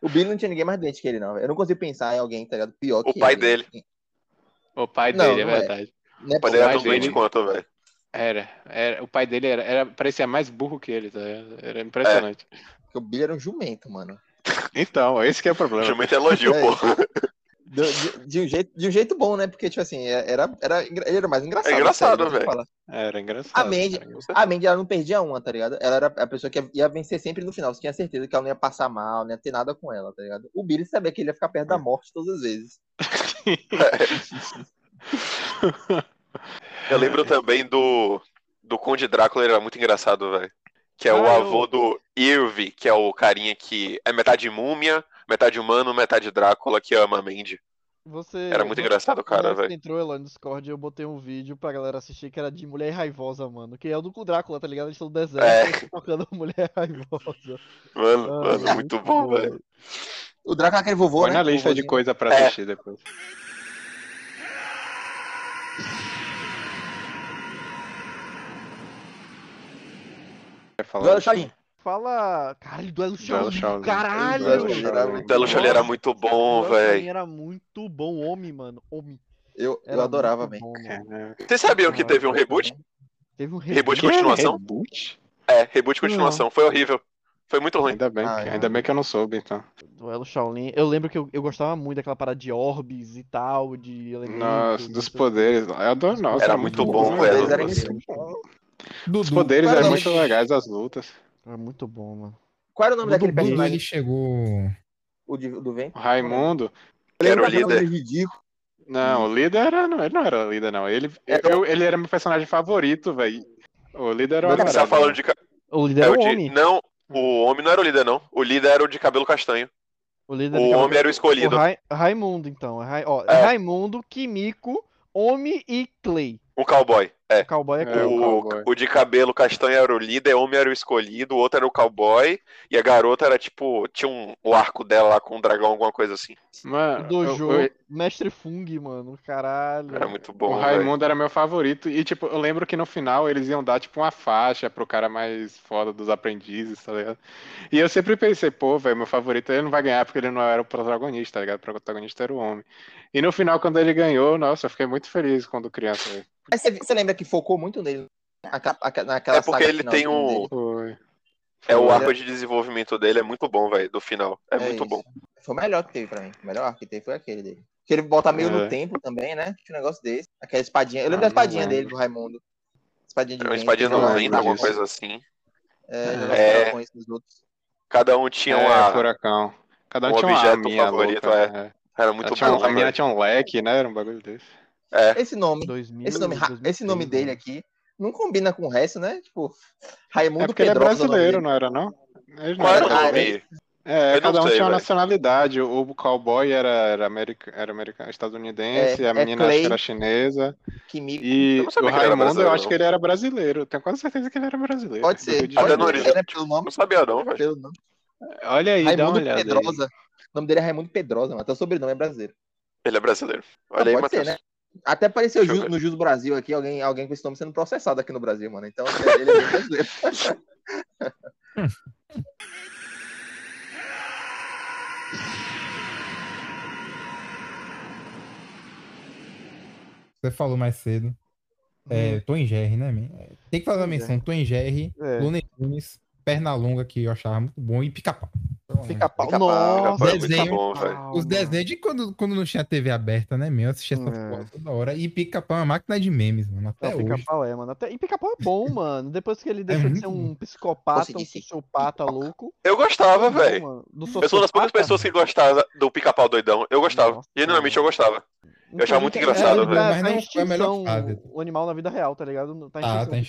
O Billy não tinha ninguém mais doente que ele, não. velho. Eu não consigo pensar em alguém, tá ligado? Pior O que pai ele. dele. O pai Não, dele, é não é. verdade. É O pai dele era tão doente quanto, velho. Era, era. O pai dele era, era- parecia mais burro que ele, tá? ligado? Era impressionante. porque o Billy era um jumento, mano. Então, esse que é o problema. Jumento elogio, É pô. De, de- de um jeito, de um jeito bom, né? Porque, tipo assim, era, era, ele era mais engraçado. É engraçado, o velho. falar. Era engraçado. A Mandy, era engraçado. a Mandy, ela não perdia uma, tá ligado? Ela era a pessoa que ia, ia vencer sempre no final. Você tinha certeza que ela não ia passar mal, não ia ter nada com ela, tá ligado? O Billy sabia que ele ia ficar perto da morte todas as vezes. Eu lembro também do, do Conde Drácula, ele era muito engraçado, velho. Que é o Ah, eu- avô do Irvi, que é o carinha que é metade múmia, metade humano, metade Drácula, que ama a Mandy. Você, Era muito você- engraçado o cara, velho. entrou lá no Discord, eu botei um vídeo pra galera assistir que era de Mulher Raivosa, mano. Que é o do Drácula, tá ligado? Eles estão no deserto É. [laughs] tocando Mulher Raivosa. Mano, Ah, mano, muito bom, velho. O Drácula é aquele vovô, Põe né? na lista de coisa pra É. assistir depois. Quer falar? Fala. Caralho, duelo Shaolin. Shaolin. Caralho! Duelo Shaolin era muito O Belo Shaolin era Nossa, muito bom, Duelo Shaolin velho. Era muito bom, homem, mano. Homem. Eu, eu Era adorava, velho. Vocês sabiam que teve um reboot? Teve um Reboot reboot. continuação? Reboot? É, reboot continuação. Foi horrível. Foi muito ruim. Ainda bem, Ah, que- é. ainda bem que eu não soube, então. Duelo Shaolin. Eu lembro que eu, eu gostava muito daquela parada de orbes e tal, de elementos. Nossa, dos poderes. Eu adoro, nossa. Era muito bom, velho. Os poderes eram era muito legais, as lutas. Era muito bom, mano. Qual era o nome Dudu daquele Billy, personagem? ele chegou. O de- do vento? O Raimundo. Lembro Era o líder. coisa ridícula. Não, o líder era. Não, ele não era o líder, não. Ele, Era eu- ele era meu personagem favorito, velho. O líder era o Você tá falando de. O líder É era o o de... homem. Não, o homem não era o líder, não. O líder era o de cabelo castanho. O líder O homem era o escolhido. O Rai- Raimundo, então. É Rai- ó, É. Raimundo, Kimiko, Homem e Clay. O cowboy. É. O cowboy é É, o o, cowboy. o de cabelo castanho era o líder, o homem era o escolhido, o outro era o cowboy, e a garota era tipo, tinha um, o arco dela lá com um dragão, alguma coisa assim. Mano, O Dojo, eu- eu- Mestre Fung, mano. Caralho. Era muito o bom, velho. Raimundo era meu favorito. E, tipo, eu lembro que no final eles iam dar, tipo, uma faixa pro cara mais foda dos aprendizes, tá ligado? E eu sempre pensei, pô, velho, meu favorito ele não vai ganhar porque ele não era o protagonista, tá ligado? O protagonista era o homem. E no final, quando ele ganhou, nossa, eu fiquei muito feliz quando criança, você, você lembra que focou muito nele? Aqua- naquela É porque saga ele tem um- dele. É o arco de desenvolvimento dele, é muito bom, velho, do final. É, muito isso. bom. Foi o melhor que teve pra mim. O melhor arco que teve foi aquele dele. Que ele bota meio É. no tempo também, né? Um negócio desse. Aquela espadinha. Eu lembro Ah, da espadinha não dele, do Raimundo. Espadinha de É uma espadinha não no lembro vento, alguma coisa assim. É, É. Cada um tinha É, uma. furacão. Cada um um tinha objeto favorito, louca, é. né? Era Ela muito tinha um- bom, a mina velho. tinha um leque, né? Era um bagulho desse. É. Esse nome, 2000, esse nome, Ra- 2003, esse nome dele né? aqui não combina com o resto, né? Tipo, Raimundo É porque ele é Pedrosa. brasileiro, dele. não era, não? Ele não Qual era o Ah, nome? É, Eu não cada um sei, tinha uma nacionalidade. O cowboy era, era, america, era americano, estadunidense, É, a é menina acho Clay. que era chinesa. Kimiko. E Eu não o que Raimundo, eu acho não. que ele era brasileiro. Tenho quase certeza que ele era brasileiro. Pode ser. Até no. É pelo nome. Não sabia, não, velho. Pelo nome. Olha aí, dá uma Raimundo olhada. aí. Pedrosa. O nome dele é Raimundo Pedrosa, mas até o sobrenome é brasileiro. Ele é brasileiro. Ah, Olha aí, pode ser, Matheus. né? Até apareceu Deixa no Jus Brasil aqui, alguém, alguém com esse nome sendo processado aqui no Brasil, mano. Então, ele é bem brasileiro. [laughs] Você falou mais cedo. É, Tom e Jerry, né, man? Tem que fazer uma e menção. Tom e Jerry, É. Looney Tunes, Pernalonga, que eu achava muito bom, e Pica-Pau. Pica-pau. Pica-pau, Nossa, Pica-pau é muito desenho. bom, Os desenhos de quando, quando não tinha TV aberta, né, meu? Eu assistia essa É. porra toda hora. E Pica-Pau é uma máquina de memes, mano. Até Não, hoje. pica-pau é, mano. Até... E pica-pau é bom, [laughs] mano. Depois que ele deixou de muito ser bom. um psicopata, um sociopata louco. Eu gostava, velho. Eu sou uma das poucas pessoas que gostava do pica-pau doidão. Eu gostava. Nossa, Genuinamente eu gostava. Eu achava muito engraçado, velho. Mas tá não foi a melhor fase. O animal na vida real, tá ligado? Tá em Ah, tá em.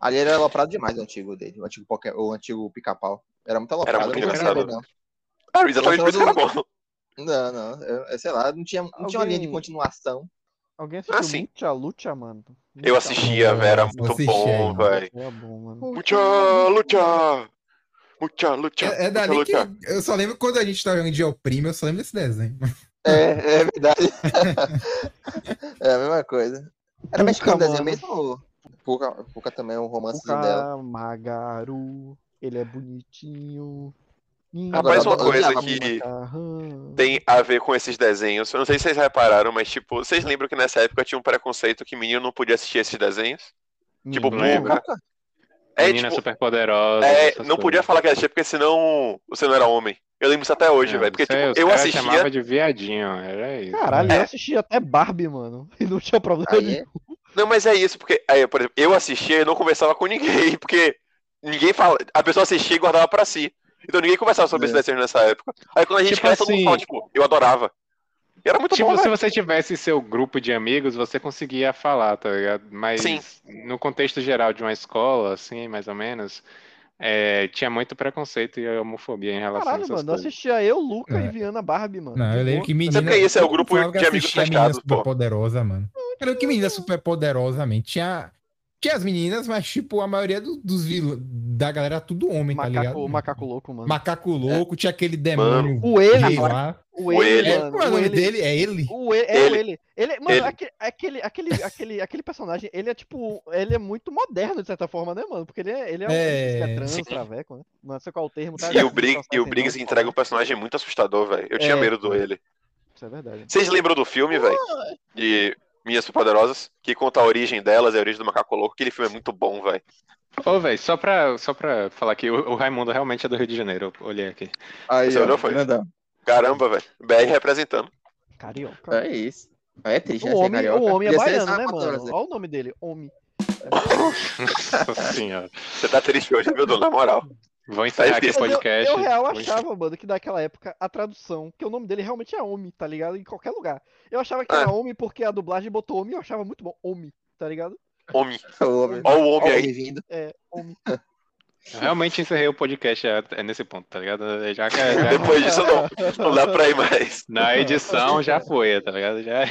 Ali era aloprado demais o antigo dele, o antigo, Poké- o antigo pica-pau. Era muito aloprado. muito eu não engraçado. não. Ah, exatamente por isso que era bom. Não, não. Eu, eu sei lá, não tinha, não tinha uma linha de Alguém- continuação. Alguém assistiu Ah, sim. Lucha Lucha, mano? Eu Lucha assistia, velho. Era muito assisti bom, velho. Lucha. É bom, mano. Mucha lucha! Mucha lucha! É, é dali que lucha. eu só lembro quando a gente tava jogando de El Primo, eu só lembro desse desenho. É, é verdade. [laughs] é a mesma coisa. Era mexicano o desenho mesmo? Puka, Puka também é um romance dela. Puka Magaru, ele é bonitinho. Rapaz, uma Eu coisa que tem a ver com esses desenhos. Eu não sei se vocês repararam, mas, tipo, vocês lembram que nessa época tinha um preconceito que menino não podia assistir esses desenhos? Tipo, Menino. Puka. Puka? É, Menina tipo, super poderosa. é, não podia falar que assistia porque senão você não era homem. Eu lembro isso até hoje, velho. Porque, tipo, eu assistia. chamava de viadinho, era isso. Caralho, É. eu assistia até Barbie, mano. [laughs] E não tinha problema Aí nenhum. é. Não, mas é isso, porque, aí, por exemplo, eu assistia e não conversava com ninguém, [laughs] porque ninguém fala. A pessoa assistia e guardava pra si. Então ninguém conversava sobre É. esse desenho nessa época. Aí quando a gente Tipo cresce, todo mundo assim- fala, tipo, eu adorava. E era muito Tipo, bom, se velho. você tivesse seu grupo de amigos, você conseguia falar, tá ligado? Mas Sim. no contexto geral de uma escola, assim, mais ou menos, é, tinha muito preconceito e homofobia em relação a Caralho, essas mano, eu coisas. assistia eu, Luca É. e Viana Barbie, mano. Não, eu lembro que menina. Sabe que esse é o todo mundo grupo de amigos Menina pô. super poderosa, mano. Lembro que menina super poderosa, man. Tinha, tinha as meninas, mas, tipo, a maioria do- dos vilões da galera era tudo homem, tá ligado? Macaco, macaco louco, mano. Macaco louco, tinha aquele demônio O ele, lá. o O ele. É, mano. é o o nome ele- dele? É ele? O ele, é Ele. o ele. Ele, mano, Ele. aque- aquele, aquele, aquele, aquele personagem, ele é tipo, ele é muito moderno de certa forma, né, mano? Porque ele é, ele é um É, ele é trans, sim. traveco, né? Não sei qual é o termo, tá? E o Briggs, e o ideia, Briggs não. entrega um personagem muito assustador, velho. Eu tinha É, medo do ele. Isso é verdade. Vocês lembram do filme, velho? De Minhas Superpoderosas? Que conta a origem delas, a origem do macaco louco. Aquele filme é muito bom, velho. Ô, velho, só pra, só pra falar que o, o Raimundo realmente é do Rio de Janeiro, eu olhei aqui. Aí, Você ó, olhou, foi? grandão. Caramba, velho. BR representando. Carioca. É isso. É triste, né? O ser homem, carioca. o homem é baiano, né, mano? palavra. Olha o nome dele, homem. [laughs] Nossa senhora. Você tá triste hoje, meu Deus, na moral. Vou encerrar aqui o. Mas eu, podcast. eu real achava, mano, que naquela época a tradução, que o nome dele realmente é homem, tá ligado? Em qualquer lugar. Eu achava que Ah. era homem porque a dublagem botou homem, eu achava muito bom. Homem, tá ligado? Homem. [laughs] O homem. Ó o Ó o homem aí. vindo. É. [laughs] Eu realmente encerrei o podcast é, é nesse ponto, tá ligado? Já, já [laughs] Depois disso, não, não dá pra ir mais. na edição já foi, tá ligado? Já